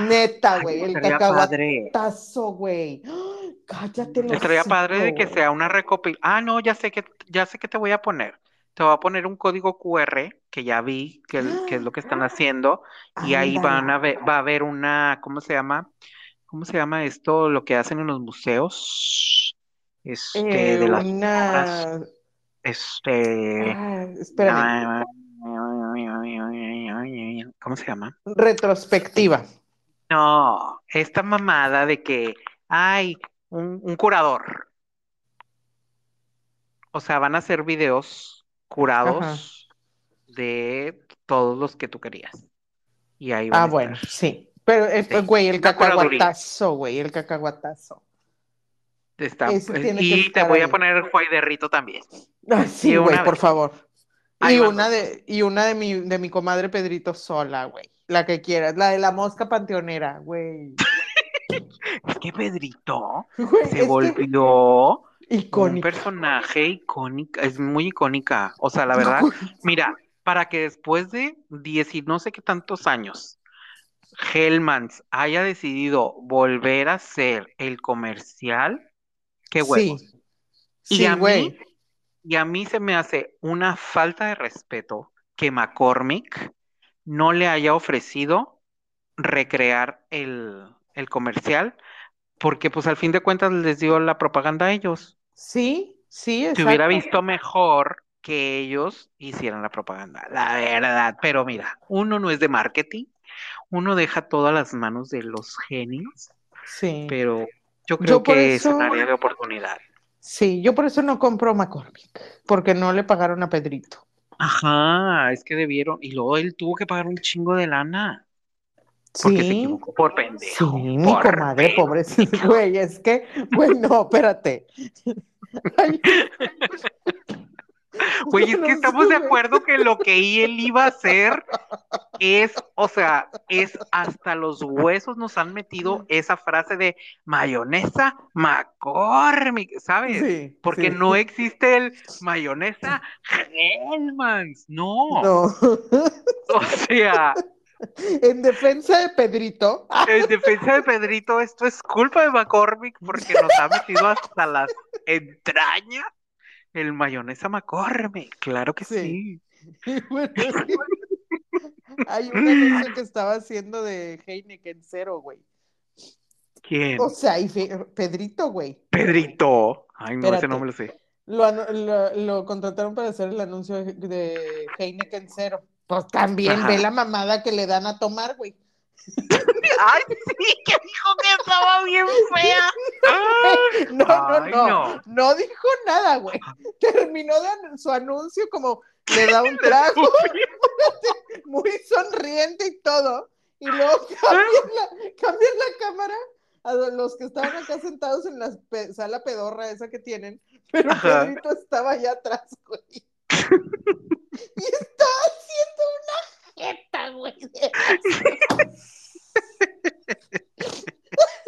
Neta, Ay, güey, el cacahuatazo, güey. ¡Ah! Cállate los Estaría padre de que sea una recopilación. Ah, no, ya sé que ya sé que te voy a poner. Te voy a poner un código QR que ya vi que, el- que es lo que están [GASPS] haciendo y ahí van a ver, va a haber una, ¿cómo se llama? ¿Cómo se llama esto? Lo que hacen en los museos. Este, Eh, de las una... este, Ah, espérame, [LAUGHS] ¿cómo se llama? retrospectiva. No, esta mamada de que hay un, un curador. O sea, van a hacer videos curados de todos los que tú querías. Y ahí Ah, bueno, sí. Pero, eh, Sí, güey, el cacahuatazo, güey, el cacahuatazo. Está- eh, y te voy a poner el Juay de Rito también. [LAUGHS] Ah, sí, güey, por vez. favor. Ahí Y una de, y una de mi, de mi comadre Pedrito sola, güey. La que quieras, la de la mosca panteonera, güey. [LAUGHS] Es que Pedrito Güey, se que- un personaje icónica, es muy icónica. O sea, la verdad, mira, para que después de diez y no sé qué tantos años, Hellmans haya decidido volver a hacer el comercial, qué huevos. Sí. Y Sí, a mí, güey. y a mí se me hace una falta de respeto que McCormick no le haya ofrecido recrear el, el comercial, porque pues al fin de cuentas les dio la propaganda a ellos. Sí, sí, Te hubiera exacto. visto mejor que ellos hicieran la propaganda, la verdad. Pero mira, uno no es de marketing, uno deja todas las manos de los genios, Sí. pero yo creo Yo que es un área de oportunidad. Sí, yo por eso no compro McCormick, porque no le pagaron a Pedrito. Ajá, es que debieron, y luego él tuvo que pagar un chingo de lana, porque se Sí, equivocó por pendejo, sí, mi por comadre, pobre. [LAUGHS] Güey, es que, güey, no, espérate. [LAUGHS] [LAUGHS] Güey, es que estamos de acuerdo que lo que él iba a hacer es, o sea, es hasta los huesos nos han metido esa frase de mayonesa McCormick, ¿sabes? Sí, Porque sí. no existe el mayonesa Hellmann's, no. No. O sea, [LAUGHS] En defensa de Pedrito, en defensa de Pedrito, esto es culpa de McCormick porque nos ha metido hasta las entrañas el mayonesa McCormick, claro que Sí. sí. [LAUGHS] bueno, hay un anuncio que estaba haciendo de Heineken cero, güey. ¿Quién? O sea, y Pedrito, güey. Pedrito. Ay, no, ese no me lo sé. Lo, lo, lo contrataron para hacer el anuncio de- de Heineken cero. Pues también Ajá. ve la mamada que le dan a tomar, güey. Ay, sí, que dijo que estaba bien fea. [LAUGHS] No, no, no, no. no. dijo nada, güey. [LAUGHS] Terminó de su anuncio como le da un [LAUGHS] trago muy sonriente y todo. Y luego cambian la, cambian la cámara a los que estaban acá sentados en la pe- sala pedorra esa que tienen, pero. Pedrito estaba allá atrás, güey. Y una jeta, güey.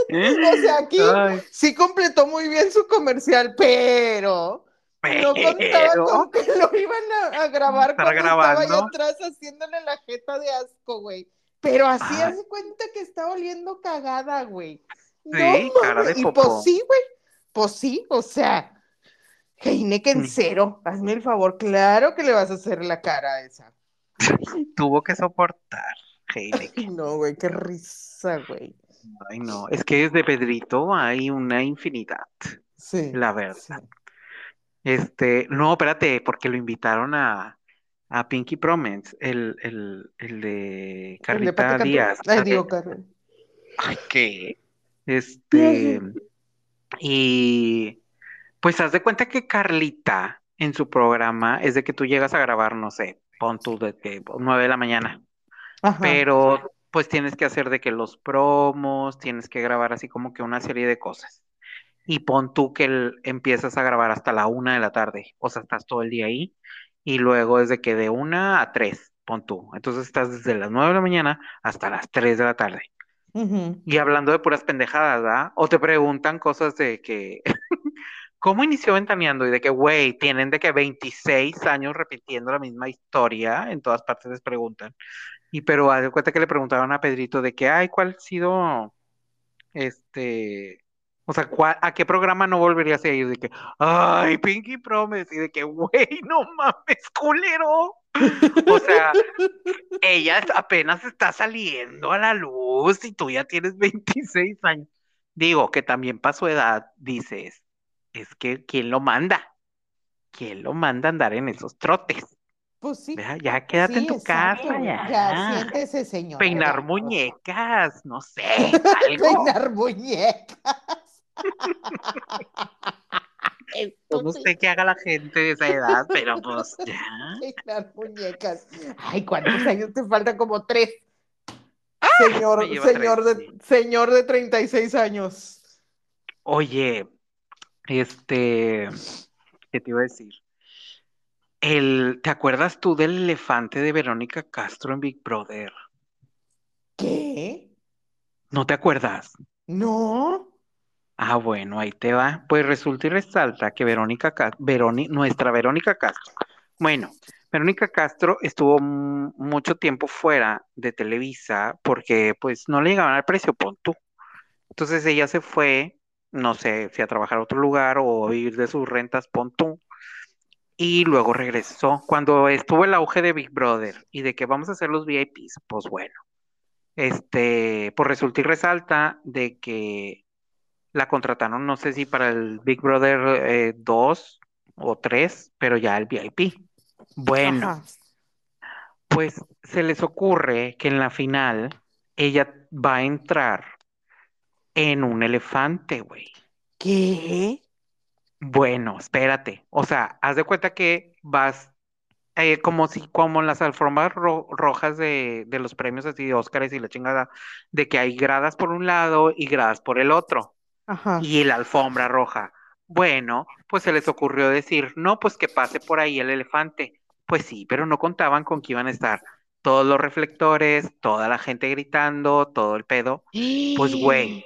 O sea, aquí Ay, sí completó muy bien su comercial, pero no contaba con que lo iban a, a grabar cuando estaba allá grabando. atrás haciéndole la jeta de asco, güey. Pero así Ah. hace cuenta que está oliendo cagada, güey. No Sí, cara de. Y popó. pues sí, güey. Pues sí, o sea, Heineken Mm. cero, hazme el favor, claro que le vas a hacer la cara a esa. [LAUGHS] tuvo que soportar. Heineken. No, güey, qué risa, güey. Ay, no. Es que desde Pedrito hay una infinidad. Sí. La verdad. sí. Este, no, espérate, porque lo invitaron a, a Pinky Promise, el, el, el de El de Carlita Cantú. Díaz. Ay, digo, Carmen. Ay, ¿qué? Este, y pues haz de cuenta que Carlita en su programa es de que tú llegas a grabar, no sé, pon tú de que nueve de la mañana, Ajá. pero pues tienes que hacer de que los promos, tienes que grabar así como que una serie de cosas. Y pon tú que el- empiezas a grabar hasta la una de la tarde, o sea, estás todo el día ahí, y luego es de que de una a tres, pon tú. Entonces estás desde las nueve de la mañana hasta las tres de la tarde. Y hablando de puras pendejadas, ¿verdad? O te preguntan cosas de que, [LAUGHS] ¿cómo inició Ventaneando? Y de que, güey, tienen de que 26 años repitiendo la misma historia, en todas partes les preguntan. Y pero haz de cuenta que le preguntaron a Pedrito de que, ay, ¿cuál ha sido, este, o sea, ¿cuál- ¿a qué programa no volverías a ir? De que, ay, Pinky Promise, y de que, güey, no mames, culero. O sea, ella apenas está saliendo a la luz y tú ya tienes 26 años. Digo que también para su edad dices, es que ¿quién lo manda? ¿Quién lo manda a andar en esos trotes? Pues sí. Vea, Ya quédate en tu exacto. casa, ya. Ya, siéntese, señora. Peinar ya. muñecas, no sé, [LAUGHS] algo. Peinar muñecas. No sé qué haga la gente de esa edad, pero pues [LAUGHS] ya. Peinar muñecas. Ay, ¿cuántos años te faltan? Como tres. Señor, lleva señor, tres, de, señor de 36 años. Oye, este, ¿qué te iba a decir? El, ¿te acuerdas tú del elefante de Verónica Castro en Big Brother? ¿Qué? ¿No te acuerdas? No. Ah, bueno, ahí te va. Pues resulta y resalta que Verónica Castro, nuestra Verónica Castro, bueno, Verónica Castro estuvo mu- mucho tiempo fuera de Televisa porque pues no le llegaban al precio, pon tú. Entonces ella se fue, no sé si a trabajar a otro lugar o vivir de sus rentas, pon tú. Y luego regresó cuando estuvo el auge de Big Brother y de que vamos a hacer los VIPs, pues bueno, este, pues resulta y resalta de que la contrataron, no sé si para el Big Brother eh, 2 o 3, pero ya el VIP. Bueno, Ajá. pues se les ocurre que en la final ella va a entrar en un elefante, güey. ¿Qué? Bueno, espérate. O sea, haz de cuenta que vas eh, como si, como en las alfombras ro- rojas de, de los premios así de Óscares y la chingada, de que hay gradas por un lado y gradas por el otro. Ajá. y la alfombra roja. Bueno, pues se les ocurrió decir, no, pues que pase por ahí el elefante. Pues sí, pero no contaban con que iban a estar todos los reflectores, toda la gente gritando, todo el pedo. Pues, güey,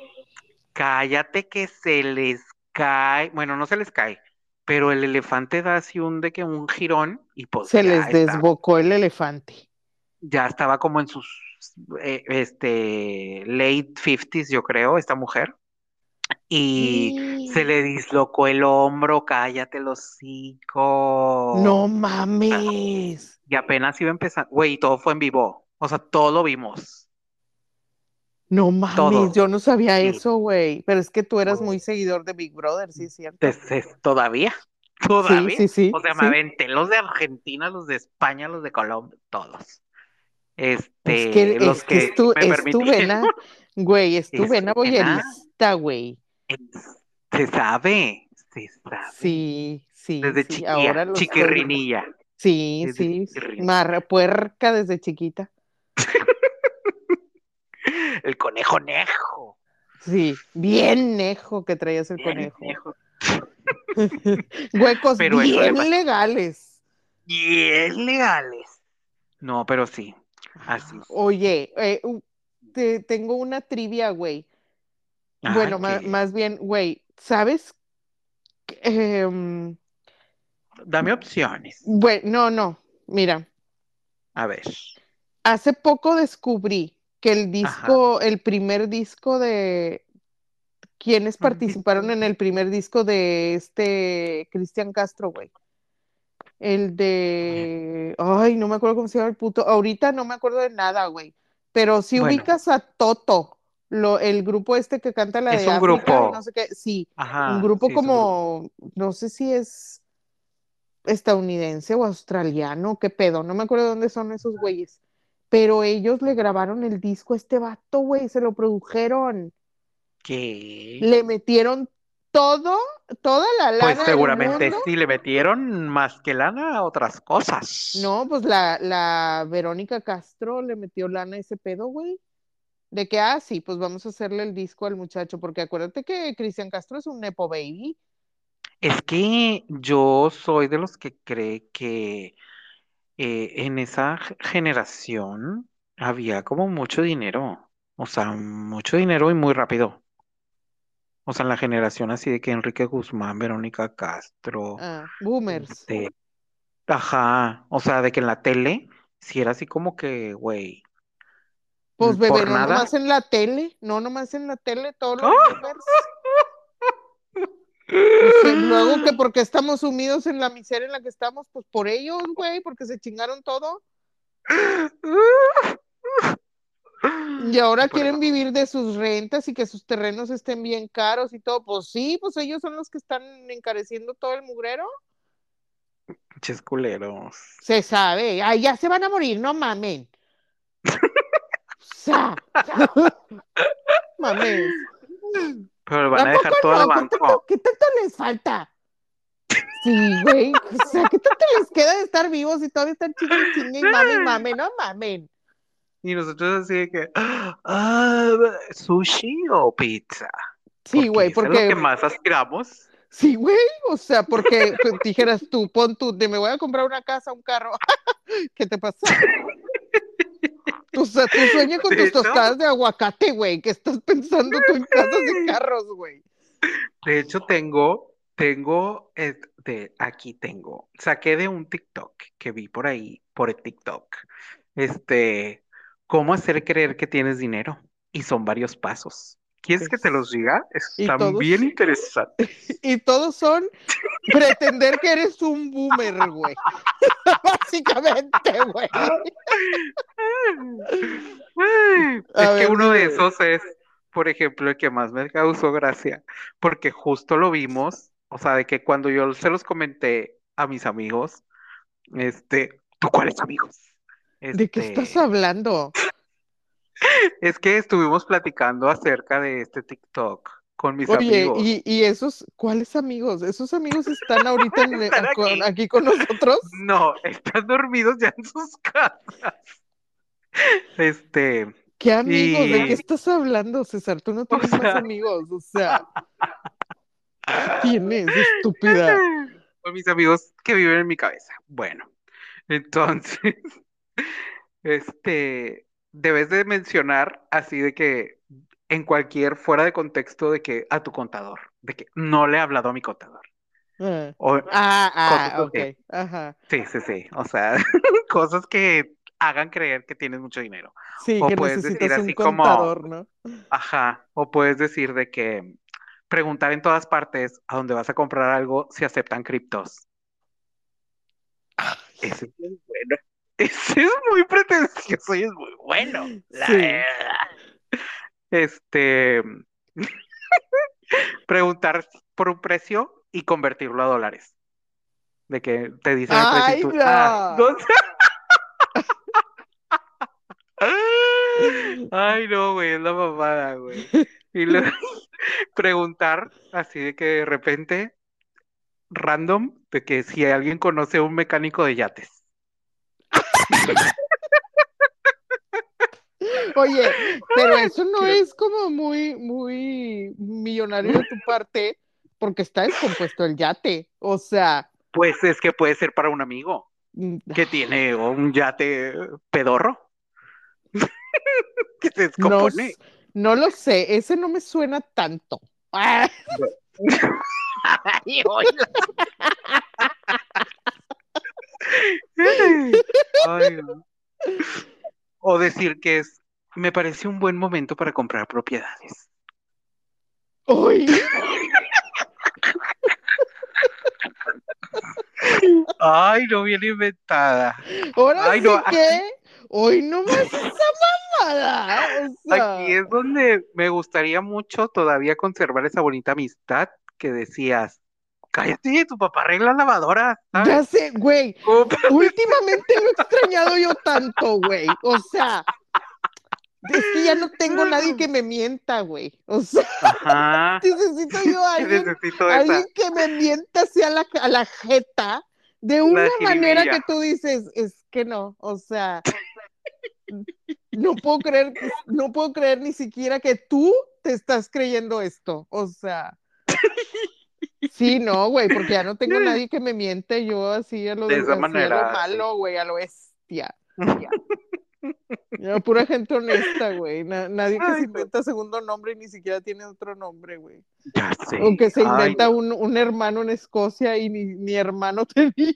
cállate que se les cae, bueno, no se les cae, pero el elefante da así un de que un girón y pues Se les está- desbocó el elefante. ya estaba como en sus eh, este late 50s, yo creo, esta mujer. Y se le dislocó el hombro, cállate el hocico. No mames. Y apenas iba a empezar, güey, todo fue en vivo. O sea, todo lo vimos. No mames, Todo. yo no sabía Sí. eso, güey. Pero es que tú eras muy seguidor de Big Brother, sí, cierto. Des- es- todavía, todavía. sí, sí, O sea, me sí. aventé los de Argentina, los de España, los de Colombia, todos. Este, Es que, los es que es tu, me es tu vena, [LAUGHS] güey, es tu Es vena boyerista, güey. Se sabe, se sabe. Sí, sí, Desde sí, chiquilla, ahora chiquirrinilla. Sí, desde sí, marra, puerca desde chiquita. [LAUGHS] [LAUGHS] El conejo nejo. Sí, bien nejo que traías el Bien conejo. nejo. [LAUGHS] Huecos Pero bien legales. Bien legales. No, pero sí. Así. Oye, eh, te, tengo una trivia, güey. Ah, Bueno, ma- ¿qué? más bien, güey, ¿sabes? Em, Dame opciones. bueno, no, no, mira, A ver. hace poco descubrí que el disco, el primer disco de quienes participaron en el primer disco de este Cristian Castro, güey. El de, ay, no me acuerdo cómo se llama el puto, ahorita no me acuerdo de nada, güey, pero si Bueno. ubicas a Toto, lo, el grupo este que canta la Es de un África grupo. no sé qué, sí, Ajá. un grupo sí, es un como, no sé si es estadounidense o australiano, qué pedo, no me acuerdo de dónde son esos güeyes, pero ellos le grabaron el disco a este vato, güey, se lo produjeron, ¿Qué? le metieron todo, toda la lana Pues seguramente sí le metieron más que lana a otras cosas. No, pues la, la Verónica Castro le metió lana a ese pedo, güey. De que, ah, sí, pues vamos a hacerle el disco al muchacho, porque acuérdate que Cristian Castro es un Nepo Baby. Es que yo soy de los que cree que eh, en esa g- generación había como mucho dinero. O sea, mucho dinero y muy rápido. O sea, la generación así de que Enrique Guzmán, Verónica Castro, Ah, boomers. este, ajá, o sea, de que en la tele, si era así como que, güey, Pues bebé, por no nada. nomás en la tele, no nomás en la tele, todos los ¡Ah! boomers. Pues, [LAUGHS] luego que porque estamos sumidos en la miseria en la que estamos, pues por ellos, güey, porque se chingaron todo. [LAUGHS] Y ahora quieren vivir de sus rentas y que sus terrenos estén bien caros y todo. Pues sí, pues ellos son los que están encareciendo todo el mugrero. Pinches culeros. Se sabe. Ay, ya se van a morir, no mamen. [LAUGHS] Mames. Pero van a ¿A dejar todo no? al ¿Qué banco. tanto, qué tanto les falta? Sí, güey. O sea, ¿qué tanto les queda de estar vivos y todavía están chingue, chingue y mame, y mame? No mamen. Y nosotros así de que, ah, sushi o pizza. Sí, güey, eso es lo porque. que más aspiramos. Sí, güey. O sea, porque pues, dijeras tú, pon tú, de me voy a comprar una casa, un carro. [LAUGHS] ¿Qué te pasa? [LAUGHS] O sea, tú sueñas con De tus tostadas de aguacate, güey. ¿Qué estás pensando tú en casas de carros, güey? De hecho, tengo, tengo, este, aquí tengo, saqué de un TikTok que vi por ahí, por el TikTok, este, cómo hacer creer que tienes dinero. Y son varios pasos. ¿Quieres que te los diga? ¿Y Están todos? bien interesantes. [LAUGHS] Y todos son pretender que eres un boomer, güey. [LAUGHS] [LAUGHS] Básicamente, güey. Es que uno de esos es, por ejemplo, el que más me causó gracia, porque justo lo vimos, o sea, de que cuando yo se los comenté a mis amigos, este, ¿tú cuáles amigos? ¿De qué Este, estás hablando? [LAUGHS] es que estuvimos platicando acerca de este TikTok con mis Oye, amigos. y, y esos, ¿cuáles amigos? ¿Esos amigos están ahorita en- [LAUGHS] Están con- aquí. con nosotros? No, están dormidos ya en sus [LAUGHS] casas. Este, ¿Qué amigos? ¿De qué estás hablando, César? Tú no tienes más sea- amigos, o sea, ¿qué tienes, estúpida? [LAUGHS] Con mis amigos que viven en mi cabeza. Bueno, entonces, este, debes de mencionar así de que en cualquier fuera de contexto de que a tu contador, de que no le he hablado a mi contador. Ah, O, ah, ah, Cosas ok, ajá. sí, sí, sí. O sea, [LAUGHS] cosas que hagan creer que tienes mucho dinero. Sí, O que puedes decir un así como-. Ajá. O puedes decir de que preguntar en todas partes a dónde vas a comprar algo si aceptan criptos. Ese es muy bueno. [LAUGHS] Ese es muy pretencioso y es muy bueno. La Sí. verdad. Este, [LAUGHS] preguntar por un precio y convertirlo a dólares. De que te dicen el precio ah, ¿dónde? [LAUGHS] Ay, no, güey, es la mamada, güey. Y luego [LAUGHS] preguntar así de que de repente, random, de que si alguien conoce a un mecánico de yates. Oye, pero eso no es como muy, muy millonario de tu parte, porque está descompuesto el yate. O sea, Pues es que puede ser para un amigo mm, que tiene un yate pedorro. [LAUGHS] que se no, descompone. s- no lo sé, ese no me suena tanto. Ah, [LAUGHS] Ay. [LAUGHS] Ay, no. O decir que es, me parece un buen momento para comprar propiedades. uy, Ay, no, bien inventada. ahora Ay, sí no, que, hoy no más esa mamada. O sea, Aquí es donde me gustaría mucho todavía conservar esa bonita amistad que decías, cállate, tu papá arregla lavadora, ¿sabes? ya sé, güey, últimamente lo he extrañado yo tanto, güey. O sea, es que ya no tengo nadie que me mienta, güey. O sea, Ajá, [LAUGHS] necesito yo a alguien, necesito alguien que me mienta así a la, a la jeta de una manera que tú dices, es que no, o sea, no puedo creer, no puedo creer ni siquiera que tú te estás creyendo esto, o sea. Sí, no, güey, porque ya no tengo nadie que me miente yo así a lo, De esa así a lo manera, malo, güey, a lo bestia. Ya, pura gente honesta, güey. Na- nadie que Ay, se no. inventa segundo nombre y ni siquiera tiene otro nombre, güey. Ya sé. O que se inventa un, un hermano en Escocia y ni, ni hermano [LAUGHS] tenía.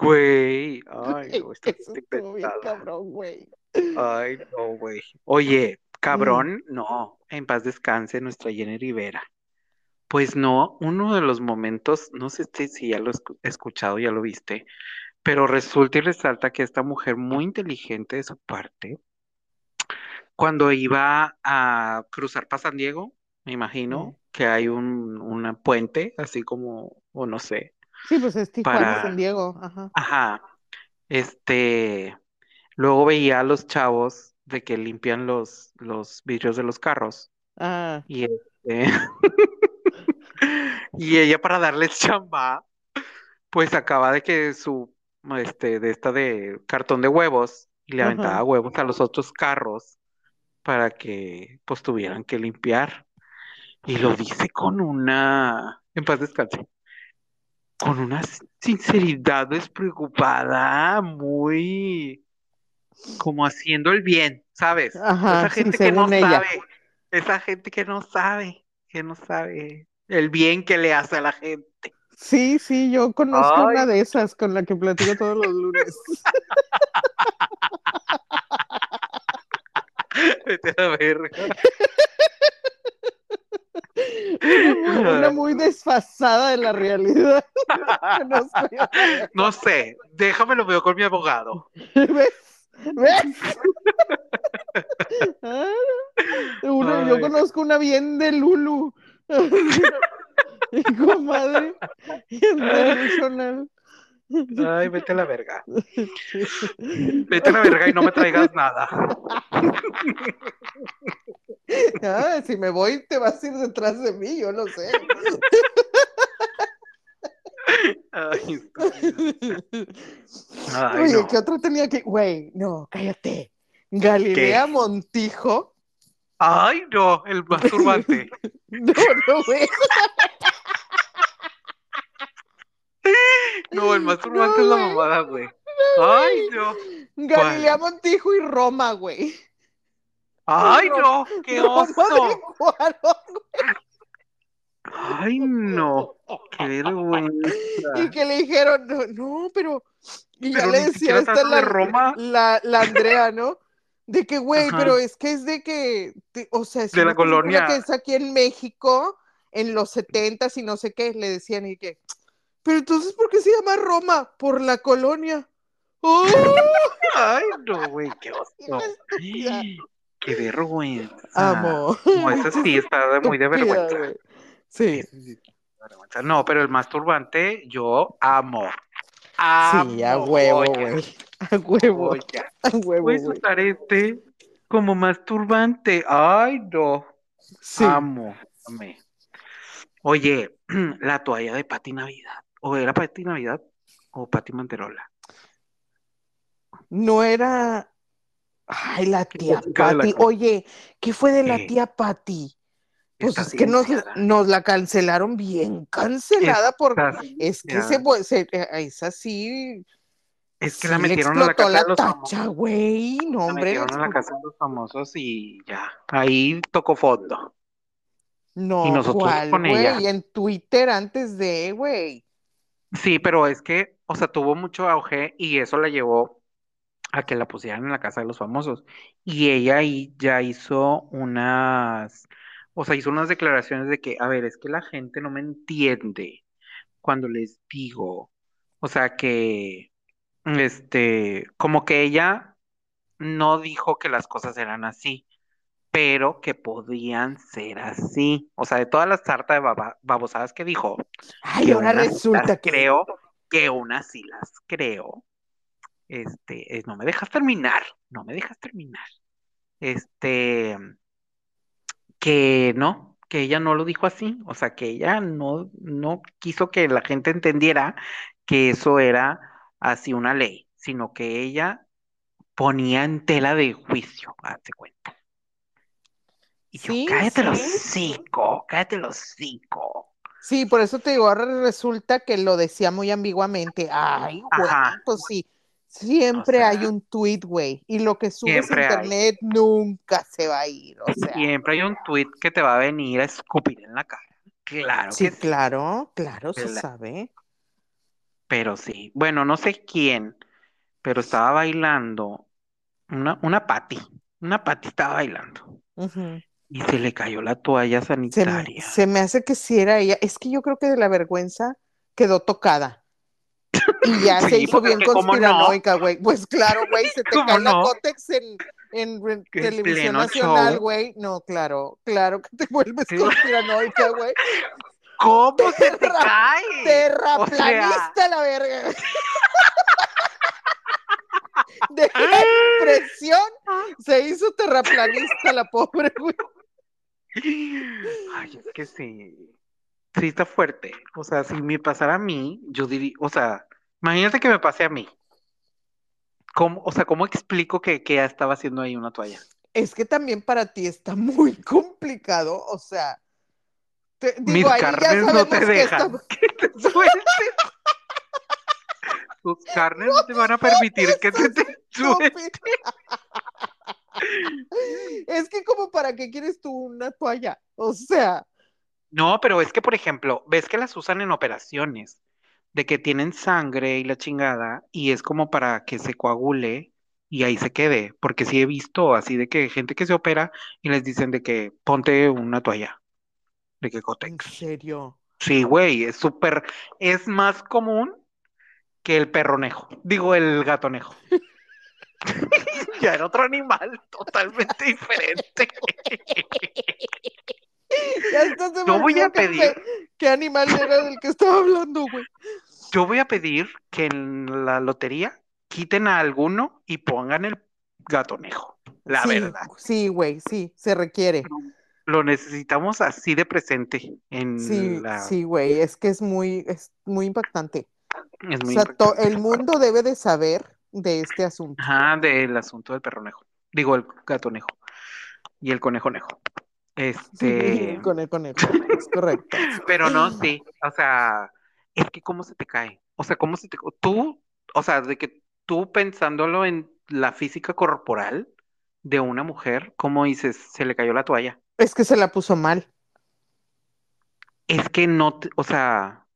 Güey. Ay, no, está Eso estuvo bien inventada. cabrón, güey. Ay, no, güey. Oye, Mm. cabrón, no. En paz descanse nuestra Jenny Rivera. Pues no, uno de los momentos, no sé si si ya lo has escuchado, ya lo viste, pero resulta y resalta que esta mujer muy inteligente de su parte, cuando iba a cruzar para San Diego, me imagino que hay un una puente, así como, o no sé, Sí, pues es Tijuana, para, San Diego. Ajá. ajá, este, luego veía a los chavos de que limpian los, los vidrios de los carros Ah, y este, [LAUGHS] y ella para darles chamba, pues acaba de que su, este, de esta de cartón de huevos y le aventaba ajá. huevos a los otros carros para que pues tuvieran que limpiar. Y lo dice con una, en paz descanse, con una sinceridad despreocupada, muy como haciendo el bien, ¿sabes? Esa sí, gente que no ella. sabe, esa gente que no sabe, que no sabe el bien que le hace a la gente. Sí, sí, yo conozco Ay, una de esas con la que platico todos los lunes. [LAUGHS] vete a verga. Una muy, una muy desfasada de la realidad. [LAUGHS] [LAUGHS] No sé, déjame lo veo con mi abogado. ¿Ves? ¿Ves? Ah, yo conozco una bien de Lulu. Y comadre. Ay, vete a la verga. [LAUGHS] Vete a la verga y no me traigas nada. Ah, si me voy, te vas a ir detrás de mí, yo lo sé. Ay. [LAUGHS] Ay, Oye, no. ¿qué otro tenía que...? Güey, no, cállate. Galilea ¿Qué? Montijo. Ay, no, el [LAUGHS] masturbante. No, no, güey. [LAUGHS] No, el masturbante No, es la mamada, güey. Ay, no. Galilea Montijo y Roma, güey. Ay, no, qué oso. Ay, no, qué vergüenza. Y que le dijeron, no, no, pero. Y ya le decía esta de la, Roma. la, la Andrea, ¿no? De que, güey, pero es que es de que, te- o sea, es De la una colonia. que es aquí en México, en los setentas y no sé qué, le decían y que, pero entonces, ¿por qué se llama Roma? Por la colonia. [LAUGHS] ¡Oh! Ay, no, güey, qué [LAUGHS] oso. [GASPS] Qué vergüenza. Amo. No, esa sí [LAUGHS] está muy de vergüenza. Sí. No, pero el masturbante yo amo. Sí, a huevo, güey. [LAUGHS] A huevo, joya. [LAUGHS] a huevo, Puedes usar este como masturbante. Ay, no. Sí. Amo. amé. Oye, [CLEARS THROAT] la toalla de Pati Navidad. ¿O era Pati Navidad o Pati Manterola? No era. Ay, la tía co- Oye, ¿qué fue de la tía Patti? Pues es que nos, nos la cancelaron bien cancelada porque es que se, se- eh, es así. Es que sí la metieron a la casa la de los famosos. tacha, güey. No, La hombre, le metieron a la casa de los famosos y ya. Ahí tocó fondo. No, y nosotros ¿cuál, con ella. güey? En Twitter antes de, güey. Sí, pero es que, o sea, tuvo mucho auge y eso la llevó a que la pusieran en la casa de los famosos. Y ella ahí ya hizo unas, o sea, hizo unas declaraciones de que, a ver, es que la gente no me entiende cuando les digo, o sea, que, este, como que ella no dijo que las cosas eran así, pero que podían ser así. O sea, de todas las sartas de baba- babosadas que dijo, Ay, ahora resulta que. creo, que unas sí las creo. Este, no me dejas terminar, no me dejas terminar. Este, que no, que ella no lo dijo así, o sea, que ella no, no quiso que la gente entendiera que eso era así una ley, sino que ella ponía en tela de juicio, hazte cuenta. Y yo, Sí, cállate los sí. hocico, cállate los hocico. Sí, por eso te digo, ahora resulta que lo decía muy ambiguamente. Ay, güey, pues sí. Siempre O sea, hay un tweet, güey. Y lo que subes a hay. internet nunca se va a ir. O sea, Siempre hay un tweet que te va a venir a escupir en la cara. Claro sí, que claro, claro, se sabe. pero sí. Bueno, no sé quién, pero estaba bailando una, una Pati. Una Pati estaba bailando y se le cayó la toalla Se, me- sanitaria. se me hace que sí era ella. Es que yo creo que de la vergüenza quedó tocada. Y ya se hizo bien no. conspiranoica, güey. Pues claro, güey, se te ¿Cómo cae la no? cótex en, en televisión nacional, güey. No, claro, claro que te vuelves Sí. conspiranoica, güey. ¿Cómo se te Terra-? O sea, Terraplanista la verga. [LAUGHS] De la impresión se hizo terraplanista la pobre, güey. Ay, es que sí. Sí, está fuerte. O sea, si me pasara a mí, yo diría, o sea, imagínate que me pase a mí. ¿Cómo, o sea, ¿cómo explico que, que ya estaba haciendo ahí una toalla? Es que también para ti está muy [LAUGHS] complicado, o sea, te- Mis digo, ya carnes no te dejan está- [LAUGHS] que te sueltes. Tus carnes no te van a permitir que te, te [LAUGHS] sueltes. Es que como para qué quieres tú una toalla, o sea, No, pero es que, por ejemplo, ves que las usan en operaciones, de que tienen sangre y la chingada, y es como para que se coagule y ahí se quede, porque sí he visto así de que gente que se opera y les dicen de que ponte una toalla, de que en Cotex. serio. Sí, güey, es súper, es más común que el perronejo, digo el gatonejo. [LAUGHS] Ya era otro animal totalmente diferente. Ya me Yo voy a pedir. pe- qué animal era del que estaba hablando, güey. Yo voy a pedir que en la lotería quiten a alguno y pongan el gatonejo. La sí, verdad. Sí, güey, sí, se requiere. Lo necesitamos así de presente en Sí, la... sí, güey, es que es muy, es muy impactante. Es O muy sea, impactante. el mundo debe de saber de este asunto. Ajá, del asunto del perronejo. Digo, el gatonejo. Y el conejonejo. [LAUGHS] Este... Con el conejo, es correcto. [LAUGHS] Pero no, sí. O sea, es que cómo se te cae. O sea, cómo se te... Tú, o sea, de que tú pensándolo en la física corporal de una mujer, ¿cómo dices? Se le cayó la toalla. Es que se la puso mal. Es que no, te- o sea,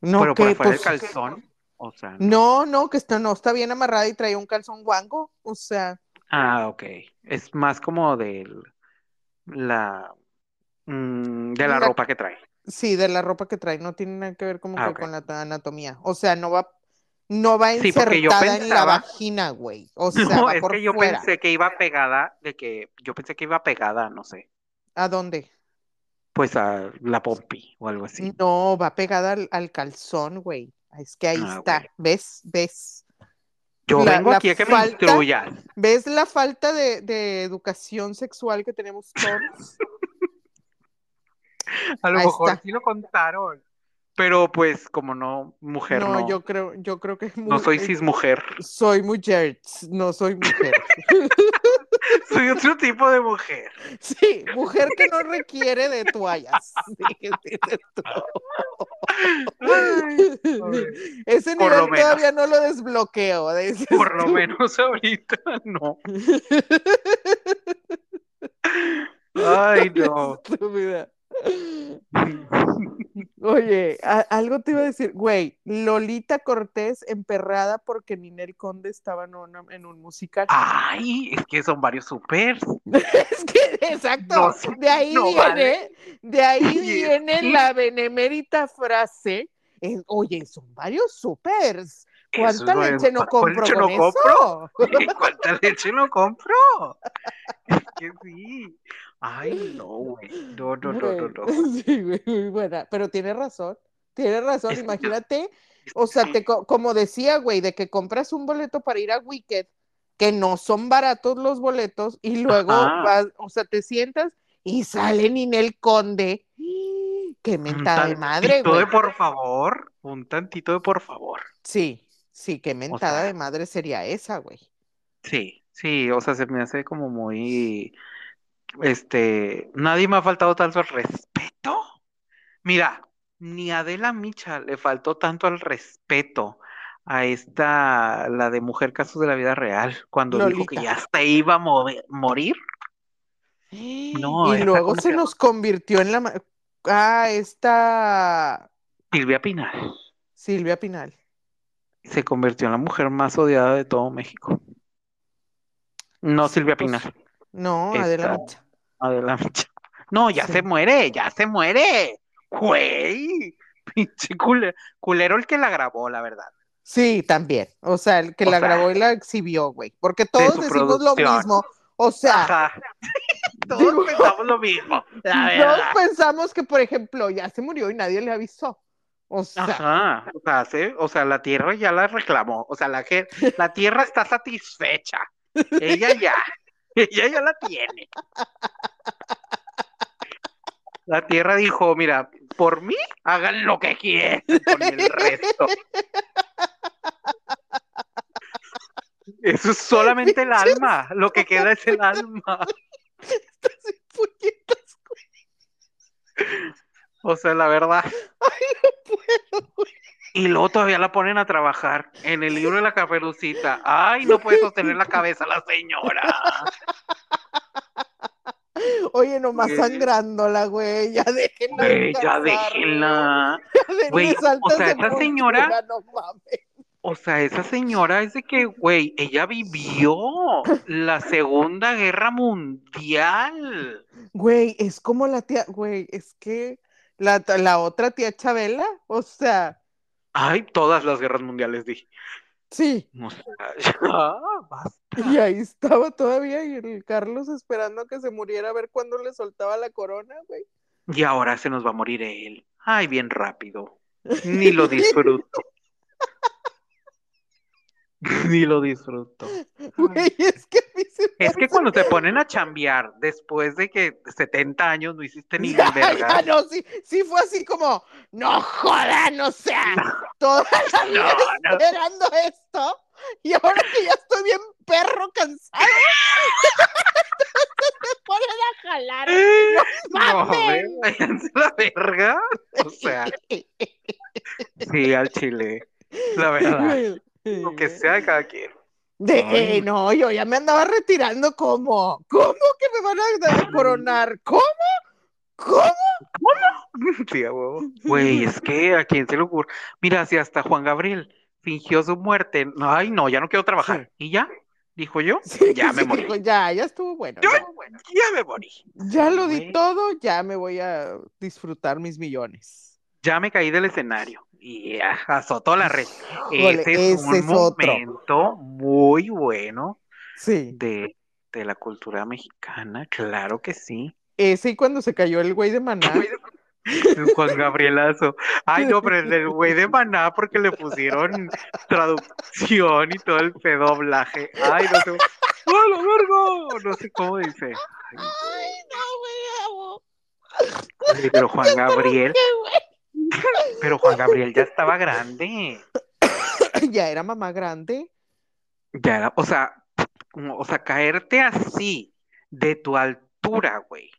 No, pero por que afuera del pues, calzón, o sea, no, no. no, que está, no está bien amarrada y trae un calzón guango. O sea, Ah, ok. Es más como de la, mm, de la La- ropa que trae. Sí, de la ropa que trae, no tiene nada que ver como Ah, que con la anatomía. O sea, no va, no va Sí, porque yo insertada en la vagina, güey. O [LAUGHS] sea, No, va es por que yo fuera. pensé que iba pegada, de que, yo pensé que iba pegada, no sé, ¿A dónde? pues a la pompi o algo así. No, va pegada al, al calzón, güey. Es que ahí Ah, está. ¿Ves? ¿Ves? Yo la- vengo la aquí a que me falta- instruyas. ¿Ves la falta de, de educación sexual que tenemos todos? [LAUGHS] A lo Ahí mejor está. sí lo contaron, pero pues como no, mujer no, no, yo creo, yo creo que no mu- soy cismujer, soy mujer, no soy mujer. [LAUGHS] soy otro [LAUGHS] tipo de mujer. Sí, mujer que no requiere de toallas. Sí. Ay. Ese Por lo nivel menos. todavía no lo desbloqueo. Por lo menos ahorita no. Ay, no. Estúpida. Oye, algo te iba a decir, güey, Lolita Cortés emperrada porque Ninel Conde estaba en, una- en un musical. Ay, es que son varios super. [LAUGHS] Es que, exacto, No, de ahí no viene, vale. de ahí viene sí. la benemérita frase, oye, son varios supers, ¿cuánta Eso leche no ¿cuál compro leche con no eso? [LAUGHS] [LAUGHS] ¿Cuánta leche no compro? Es que sí. Ay, no, güey. No, no, no, no, no. [LAUGHS] Sí, güey, muy buena, pero tiene razón, tiene razón, imagínate, o sea, te co- como decía, güey, de que compras un boleto para ir a Wicked, que no son baratos los boletos, y luego vas, o sea, te sientas y sale Ninel Conde. Qué Un mentada de madre, tantito güey. de por favor. Un tantito de por favor. Sí, sí, qué mentada sea- de madre sería esa, güey. Sí, sí, o sea, se me hace como muy, este, nadie me ha faltado tanto al respeto. Mira, ni Adela Micha le faltó tanto al respeto a esta, la de Mujer Casos de la Vida Real, cuando dijo que ya se iba a mover- morir. No, y luego se nos convirtió en la... Ah, esta Silvia Pinal Silvia Pinal. se convirtió en la mujer más odiada de todo México. No Silvia pues, Pinal, No, Esta- Adela Micha. Adela Micha. No, ya Sí. se muere, ya se muere. Güey, pinche culero, culero el que la grabó, la verdad. Sí, también. O sea, el que O la sea, grabó y la exhibió, güey. Porque todos decimos lo mismo. O sea, Ajá. [LAUGHS] Todos digo- pensamos lo mismo, la todos pensamos que, por ejemplo, ya se murió y nadie le avisó. O sea, Ajá, o sea, sí, o sea, la tierra ya la reclamó, o sea, la, la tierra está satisfecha, [LAUGHS] ella ya, [LAUGHS] ella ya la tiene. La tierra dijo, mira, por mí hagan lo que quieran con el resto. Eso es solamente el alma, lo que queda es el alma. O sea, la verdad. puedo, güey. Y luego todavía la ponen a trabajar en el libro de la caperucita. Ay, no puede sostener la cabeza la señora. Oye, nomás Güey. sangrándola, güey. Ya déjenla. Güey, ya déjenla. güey. O sea, esa señora- no mames. O sea, esa señora es de que, güey, ella vivió la Segunda Guerra Mundial. Güey, es como la tía, güey, es que la, la otra tía Chabela, o sea, Ay, todas las guerras mundiales, dije. sí, O sea, ya, [LAUGHS] [LAUGHS] basta. y ahí estaba todavía y el Carlos esperando a que se muriera a ver cuándo le soltaba la corona, güey. Y ahora se nos va a morir él. Ay, bien rápido. Ni lo [LAUGHS] disfruto. [LAUGHS] Ni lo disfruto. Güey, es que a mí se me Es que cuando te ponen a chambear después de que 70 años no hiciste ni [LAUGHS] Ya, verga. ya, no, sí, sí fue así como, no jodan, o sea, toda la [LAUGHS] vida No, no. esperando esto, y ahora que ya estoy bien perro cansado, me ponen a jalar. No, mames. váyanse la verga. O sea, sí, al chile. La verdad. Lo que sea de cada quien. De, eh, no, yo ya me andaba retirando como, ¿cómo que me van a coronar? ¿Cómo? ¿Cómo? [LAUGHS] Sí, a huevo. Güey, es que a quién se le ocurre. Mira, si hasta Juan Gabriel fingió su muerte. no, Ay, no, ya no quiero trabajar. ¿Y ya? Dijo yo. Sí, Ya me sí, morí. dijo, ya, ya estuvo bueno. Yo, ya. ya me morí. Ya lo di todo, ya me voy a disfrutar mis millones. Ya me caí del escenario y azotó la red. Ese es ese un es otro. momento muy bueno Sí, de, de la cultura mexicana, claro que sí. ese y cuando se cayó el güey de Maná. Juan Gabrielazo. Ay, no, pero el del güey de Maná porque le pusieron traducción y todo el pedoblaje. Ay, no sé. ¡Oh, la verga! No sé cómo dice. Ay, Ay, no, Oye, pero Juan Gabriel, güey. Pero Juan Gabriel ya estaba grande. [COUGHS] Ya era mamá grande. Ya era, o sea, como- o sea, caerte así de tu altura, güey.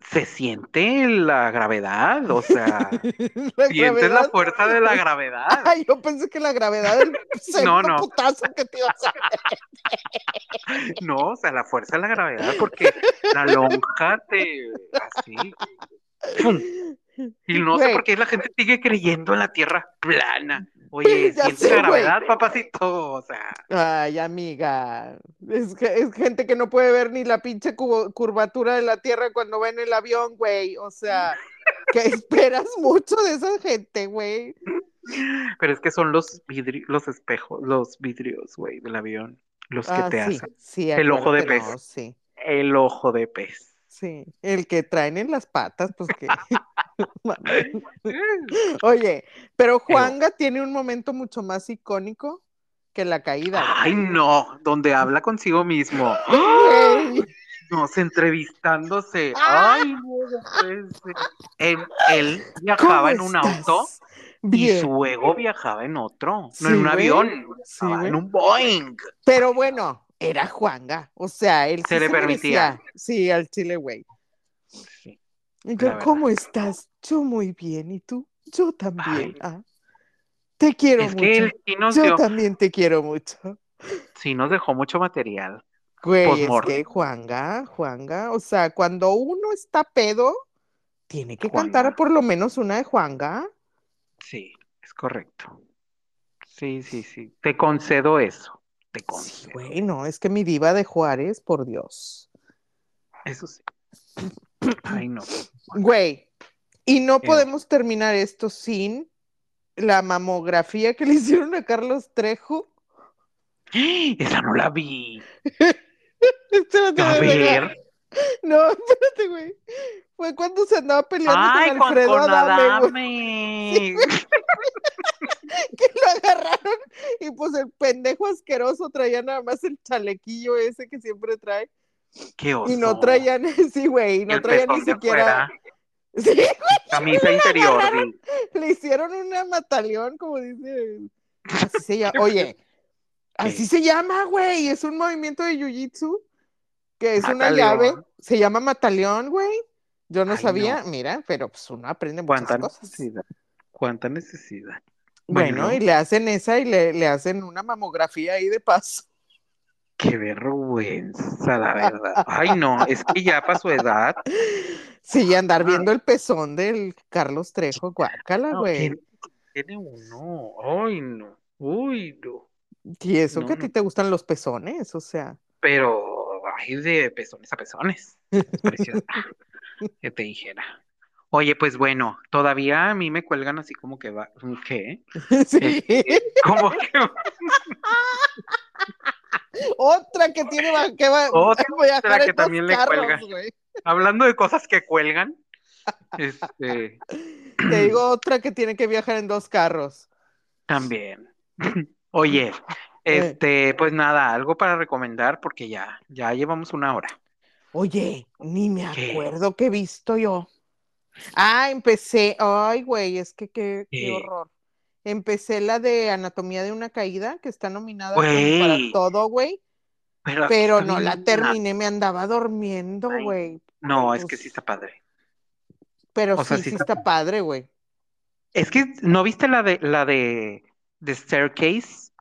Se siente la gravedad, o sea, [LAUGHS] La sientes la fuerza de la gravedad. [LAUGHS] Ay, yo pensé que la gravedad del [LAUGHS] No, sexto no. putazo que te ibas a No, o sea, la fuerza de la gravedad, porque la lonja te así. ¡pum! Y [LAUGHS] no sé por qué la gente sigue creyendo en la tierra plana. [LAUGHS] Oye, güey. gravedad, papacito. O sea, Ay, amiga. Es, gente que no puede ver ni la pinche cubo- curvatura de la Tierra cuando va en el avión, güey. O sea, [LAUGHS] que esperas mucho de esa gente, güey. pero es que son los vidri- los espejos, los vidrios, güey, del avión, los que Ah, te sí, hacen. sí, El ojo de pez. no, sí, El ojo de pez. sí. El que traen en las patas, pues que. [LAUGHS] Oye, pero Juanga tiene un momento mucho más icónico que la caída. Ay, no, donde habla consigo mismo. güey. No, se entrevistándose. Ah. Ay. Él, él viajaba ¿Cómo en un estás? auto y su ego viajaba en otro, no en un avión, Sí, en un Boeing. Pero bueno, era Juanga. O sea, él Se sí le permitía. merecía. Sí, al chile, güey. Sí. Yo. ¿cómo estás? Yo muy bien. ¿Y tú? Yo también. Ah, Te quiero Es mucho. que él sí nos Yo dio, también te quiero mucho. sí nos dejó mucho material. Güey, es que Juanga, Juanga, o sea, cuando uno está pedo, tiene que cantar Juanga. por lo menos una de Juanga. Sí, es correcto. Sí, sí, sí. Te concedo eso. Te Sí, concedo. güey, no, es que mi diva de Juárez, por Dios. Eso sí. Ay, no. Güey, y no Eh. podemos terminar esto sin la mamografía que le hicieron a Carlos Trejo. [GASPS] Esa no la vi. [LAUGHS] Espérate, A ver. No, espérate, güey. Fue cuando se andaba peleando Ay, con con, Alfredo con Adame, güey. Adame. [LAUGHS] que lo agarraron y pues el pendejo asqueroso traía nada más el chalequillo ese que siempre trae Qué oso. y no traían, [LAUGHS] sí, güey, no traían ni siquiera, [LAUGHS] sí, güey, Camisa interior. le hicieron una mataleón, como dice, así se llama, oye, [LAUGHS] así se llama, güey, es un movimiento de jiu-jitsu que es una llave, se llama mataleón, güey, yo no Ay, sabía, no. mira, pero pues uno aprende muchas ¿Cuánta cosas. necesidad? ¿Cuánta necesidad? Bueno, Bueno. y le hacen esa y le, le hacen una mamografía ahí de paso. Qué vergüenza, la verdad. Ay, no, es que ya para su edad. [LAUGHS] Sí, andar viendo el pezón del Carlos Trejo, guácala, No, güey. tiene, tiene uno. Ay, no. Uy, no. Y eso no, que a ti no. te gustan los pezones, o sea. Pero, ay, de pezones a pezones. Es preciosa. [LAUGHS] Que te dijera. Oye, pues bueno, todavía a mí me cuelgan así como que va. ¿Qué? [LAUGHS] Sí. Este, como que Otra que tiene que va Otra a viajar que en también dos le carros, cuelga. hablando de cosas que cuelgan, [LAUGHS] este, Te digo otra que tiene que viajar en dos carros. también. [LAUGHS] Oye, este, pues nada, algo para recomendar porque ya, ya llevamos una hora. Oye, ni me ¿Qué? acuerdo que he visto yo. Ah, empecé. Ay, güey, es que qué, qué ¿Qué? horror. Empecé la de Anatomía de una caída, que está nominada para todo, güey. Pero, no la terminé, me andaba durmiendo, Ay, güey. No, es Pues- que sí está padre. Pero O sea, sí, sí sí está está padre, güey. Es que, ¿no viste la de la de, de Staircase?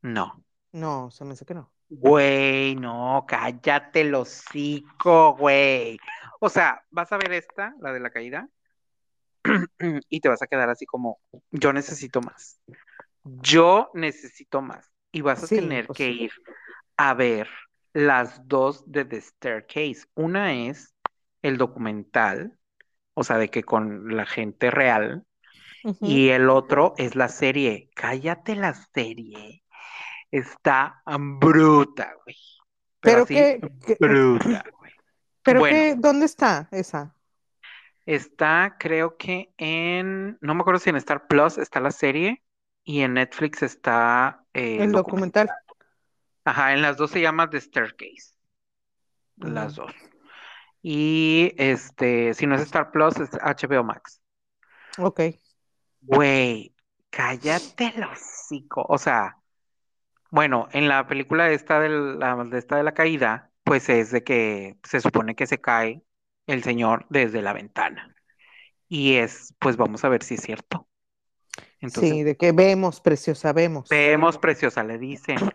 No. No, se me hace que no. Güey, no, cállate el hocico, güey. O sea, vas a ver esta, la de la caída, [CLEARS THROAT] y te vas a quedar así como, yo necesito más. Yo necesito más. Y vas a Sí, tener pues que sí. ir a ver las dos de The Staircase. Una es el documental, o sea, de que con la gente real, y el otro es la serie. Cállate la serie. Está bruta, güey. Pero así, qué, qué- bruta, güey. pero Bueno. qué, ¿dónde está esa? Está, creo que en, no me acuerdo si en Star Plus está la serie y en Netflix está eh, El documental. Ajá, en las dos se llama The Staircase. Las dos. Y este, si no es Star Plus, es HBO Max. Ok. Güey, cállate el hocico. O sea, bueno, en la película esta de la, de esta de la caída, pues es de que se supone que se cae el señor desde la ventana. Y es, pues vamos a ver si es cierto. Entonces, Sí, de que vemos, preciosa, vemos. vemos preciosa, le dicen.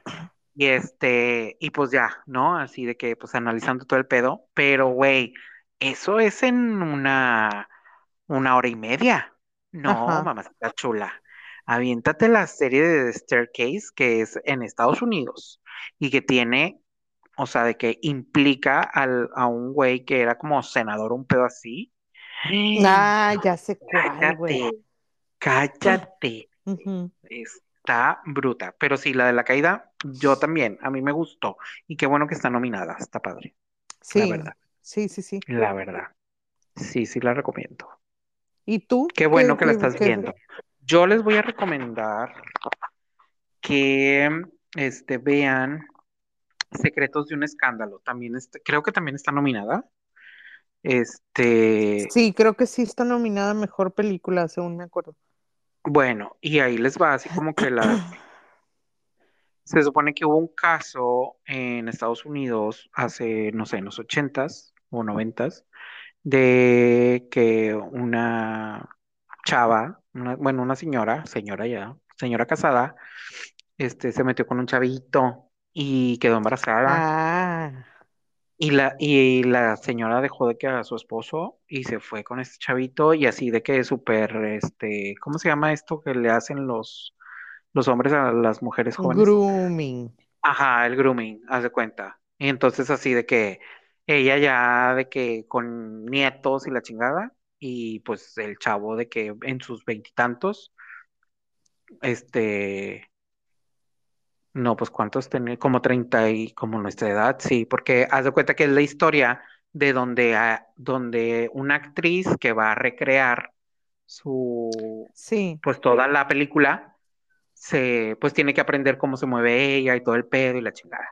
Y este, y pues ya, ¿no? Así de que, pues analizando todo el pedo. Pero, güey, eso es en una, una hora y media. No, Ajá. mamacita chula. Aviéntate la serie de The Staircase, que es en Estados Unidos, y que tiene, o sea, de que implica al, a un güey que era como senador, un pedo así. Ah, ya sé cuál, güey. Cállate. Está bruta, pero sí, la de la caída, yo también, a mí me gustó. Y qué bueno que está nominada, está padre, la Sí, verdad, sí, sí, sí. la verdad. Sí, sí la recomiendo. ¿Y tú? Qué bueno que la estás qué- viendo. Yo les voy a recomendar que este, vean Secretos de un Escándalo. También este, creo que también está nominada. Este, Sí, creo que sí está nominada a mejor película, según me acuerdo. bueno, y ahí les va así como que las [CLEARS THROAT] Se supone que hubo un caso en Estados Unidos hace, no sé, en los ochentas o noventas, de que una chava una- bueno, una señora, señora ya, señora casada, este, se metió con un chavito y quedó embarazada. Ah, Y la, y la señora dejó de que a su esposo y se fue con este chavito y así de que súper, este, ¿cómo se llama esto que le hacen los, los hombres a las mujeres jóvenes? grooming. Ajá, el grooming, haz de cuenta. Y entonces así de que ella ya de que con nietos y la chingada y pues el chavo de que en sus veintitantos, este, no, pues cuántos tenía, como treinta y como nuestra edad, sí, porque haz de cuenta que es la historia de donde, donde una actriz que va a recrear su, Sí, pues toda la película, se, pues tiene que aprender cómo se mueve ella y todo el pedo y la chingada.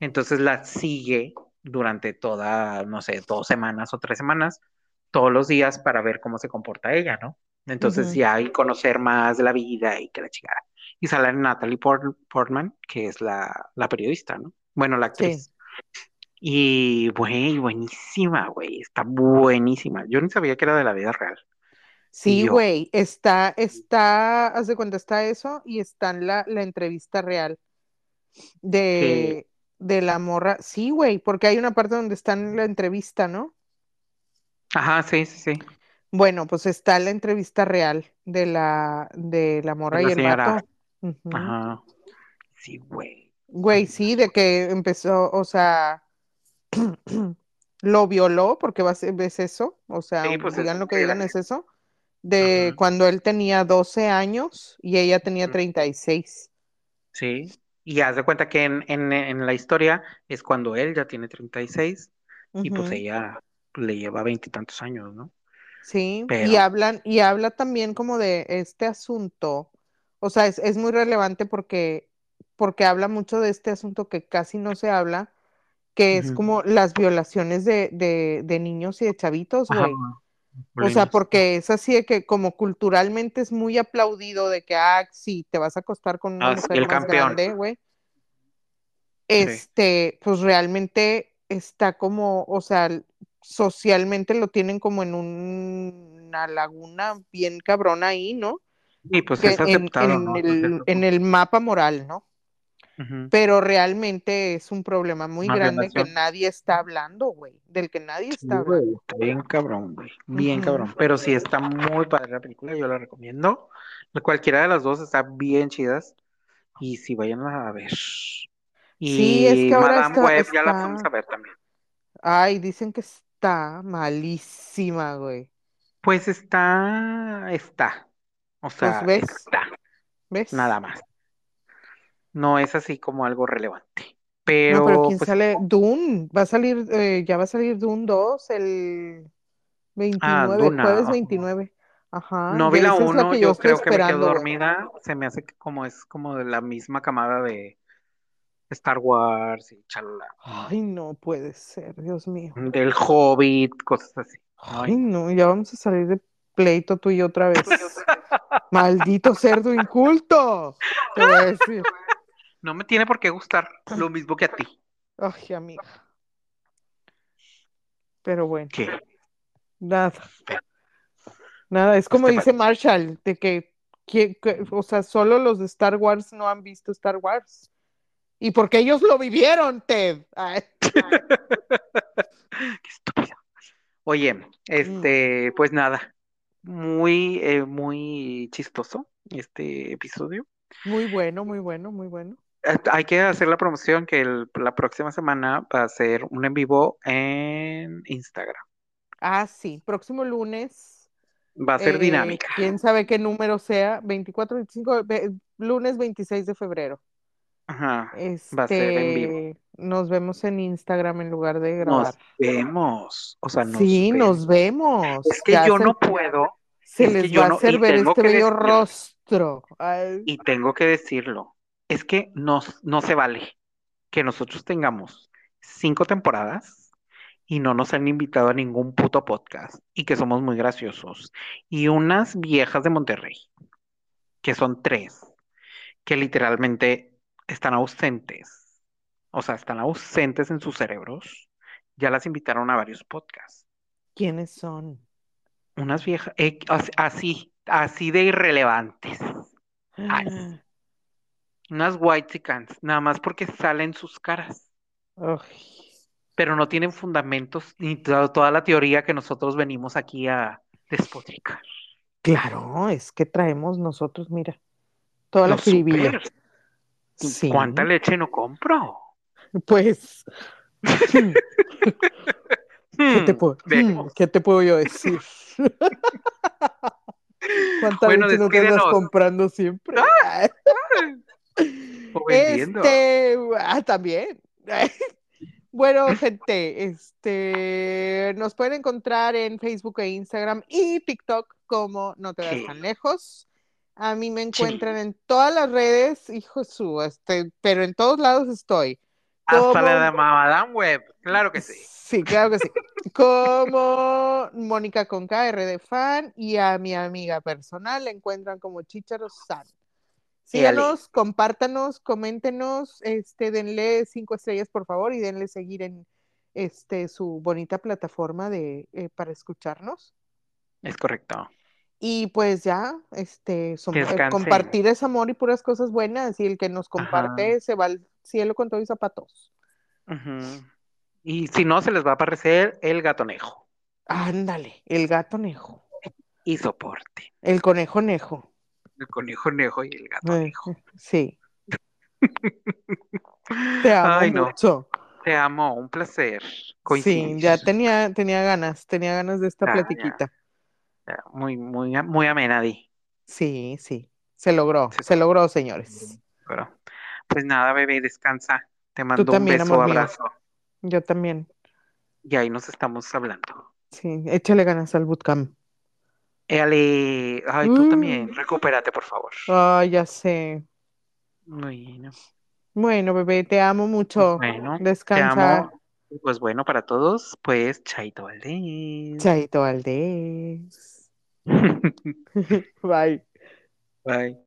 Entonces la sigue durante toda, no sé, dos semanas o tres semanas, todos los días para ver cómo se comporta ella, ¿no? Entonces Ujú. ya y conocer más de la vida y que la chingada. Y sale Natalie Port- Portman, que es la, la periodista, ¿no? Bueno, la sí. actriz. Y, güey, buenísima, güey, está buenísima. Yo ni sabía que era de la vida real. Sí, güey, está, está, haz de cuenta, está eso y está en la, la entrevista real de, de la morra. Sí, güey, porque hay una parte donde está en la entrevista, ¿no? Ajá, sí, sí, sí. Bueno, pues está la entrevista real de la, de la morra y el señora. vato. Ajá. Sí, güey. Güey, sí, de que empezó, o sea, [CLEARS THROAT] lo violó, porque va a ser- ves eso, o sea, Sí, pues digan es lo que digan, es eso, de Ajá. cuando él tenía 12 años y ella tenía Ujú. 36. Sí, y haz de cuenta que en, en, en la historia es cuando él ya tiene 36 y pues ella le lleva veintitantos años, ¿no? Sí, y hablan, y habla también como de este asunto, o sea, es, es muy relevante porque, porque habla mucho de este asunto que casi no se habla, que es como las violaciones de, de, de niños y de chavitos, ajá, güey. O sea, porque es así de que como culturalmente es muy aplaudido de que, ah, sí, te vas a acostar con una Ah, mujer el más campeón. grande, güey. Sí, Este, pues realmente está como, o sea, socialmente lo tienen como en un- una laguna bien cabrona ahí, ¿no? Y pues Que es en, aceptado, en el, en mapa moral, ¿no? Pero realmente es un problema muy Una grande que nadie está hablando, güey, del que nadie Sí, está hablando. bien cabrón, güey, bien cabrón. Pero sí está muy padre la película, yo la recomiendo. Cualquiera de las dos está bien chidas y sí, vayan a ver. Sí, es Y que ahora Madame está, Web ya la está, a ver también. ay, dicen que está malísima, güey. Pues está, está, o Pues sea, ves, está, ves. nada más. No es así como algo relevante. No, pero Pero, ¿quién pues, sale? Dune, va a salir, eh, ya va a salir Dune 2 el ah, 29, Duna. jueves ajá. 29. Ajá, No vi la esa es la uno, que yo yo estoy creo que me quedo dormida. Se me hace que como es como de la misma camada de Star Wars y chalala. Ay, no puede ser, Dios mío. Del Hobbit, cosas así. Ay, Ay, no. no, ya vamos a salir de pleito tú y yo otra vez. Maldito cerdo inculto, te voy a decir. No me tiene por qué gustar lo mismo que a ti. Ay, amiga. Pero bueno, ¿Qué? nada, nada, es como te dice Marshall, de que, que- que- o sea, solo los de Star Wars no han visto Star Wars. Y porque ellos lo vivieron, Ted. Ay, [LAUGHS] Qué estúpido. Oye, este, pues nada, muy, eh, muy chistoso este episodio. muy bueno, muy bueno, muy bueno. Hay que hacer la promoción que el- la próxima semana va a ser un en vivo en Instagram. Ah, sí, próximo lunes. Va a ser eh, dinámica. quién sabe qué número sea, 24, 25, ve- lunes 26 de febrero. Ajá, va a ser en vivo. Nos vemos en Instagram en lugar de Nos grabar. vemos, o sea, nos Sí, nos vemos. Es que Ya yo se, no puedo, se es les va a hacer ver este bello decirlo, rostro. Ay, y tengo que decirlo, es que nos, no se vale que nosotros tengamos cinco temporadas y no nos han invitado a ningún puto podcast y que somos muy graciosos. Y unas viejas de Monterrey, que son tres, que literalmente están ausentes, o sea, están ausentes en sus cerebros, ya las invitaron a varios podcasts. ¿quiénes son? Unas viejas, eh, as- así, así de irrelevantes. Ay. Unas white nada más porque salen sus caras, pero no tienen fundamentos ni to- toda la teoría que nosotros venimos aquí a despotricar. claro, es que traemos nosotros, mira, toda la Los. Sí, ¿Cuánta leche no compro? Pues, ¿qué te Hmm, puedo, veremos. ¿qué te puedo yo decir? [LAUGHS] ¿Cuánta Bueno, leche no te andas comprando siempre? [LAUGHS] O vendiendo. Este, ah, también. [LAUGHS] Bueno, gente, este, nos pueden encontrar en Facebook e Instagram y TikTok como No te veas Sí. tan lejos. A mí me Sí. encuentran en todas las redes, hijo su, este, pero en todos lados estoy. Hasta la de Madame Web, claro que sí. Sí, claro que sí. Como Mónica con KR de fan y a mi amiga personal la encuentran como Chicharo San. Síganos, compártanos, coméntenos, este, denle cinco estrellas por favor y denle seguir en este su bonita plataforma de eh, para escucharnos. Es correcto. Y pues ya, este, som- eh, compartir es amor y puras cosas buenas y el que nos comparte se va al cielo con todo y zapatos. Y si no, se les va a aparecer el gatonejo Ándale, el gato nejo, y soporte. el conejo nejo. El conejo nejo y el gatonejo. Eh, Sí, [LAUGHS] te amo Ay, no. mucho. Te amo, un placer. Sí, ya tenía, tenía ganas, tenía ganas de esta Ah, ya. Muy, muy, muy amena, Di. Sí, sí, se logró, Sí. se logró, señores. Pero, pues nada, bebé, descansa. Te mando un también, beso, amor mío. abrazo. Yo también. Y ahí nos estamos hablando. Sí, échale ganas al bootcamp. Éale, ay, tú Mm. también, recupérate, por favor. Ay, ya sé. Bueno, Bueno, bebé, te amo mucho. bueno, te Descansa. amo. Y Pues bueno, para todos, pues Chaito Valdés. Chaito Valdés. [LAUGHS] Bye. Bye.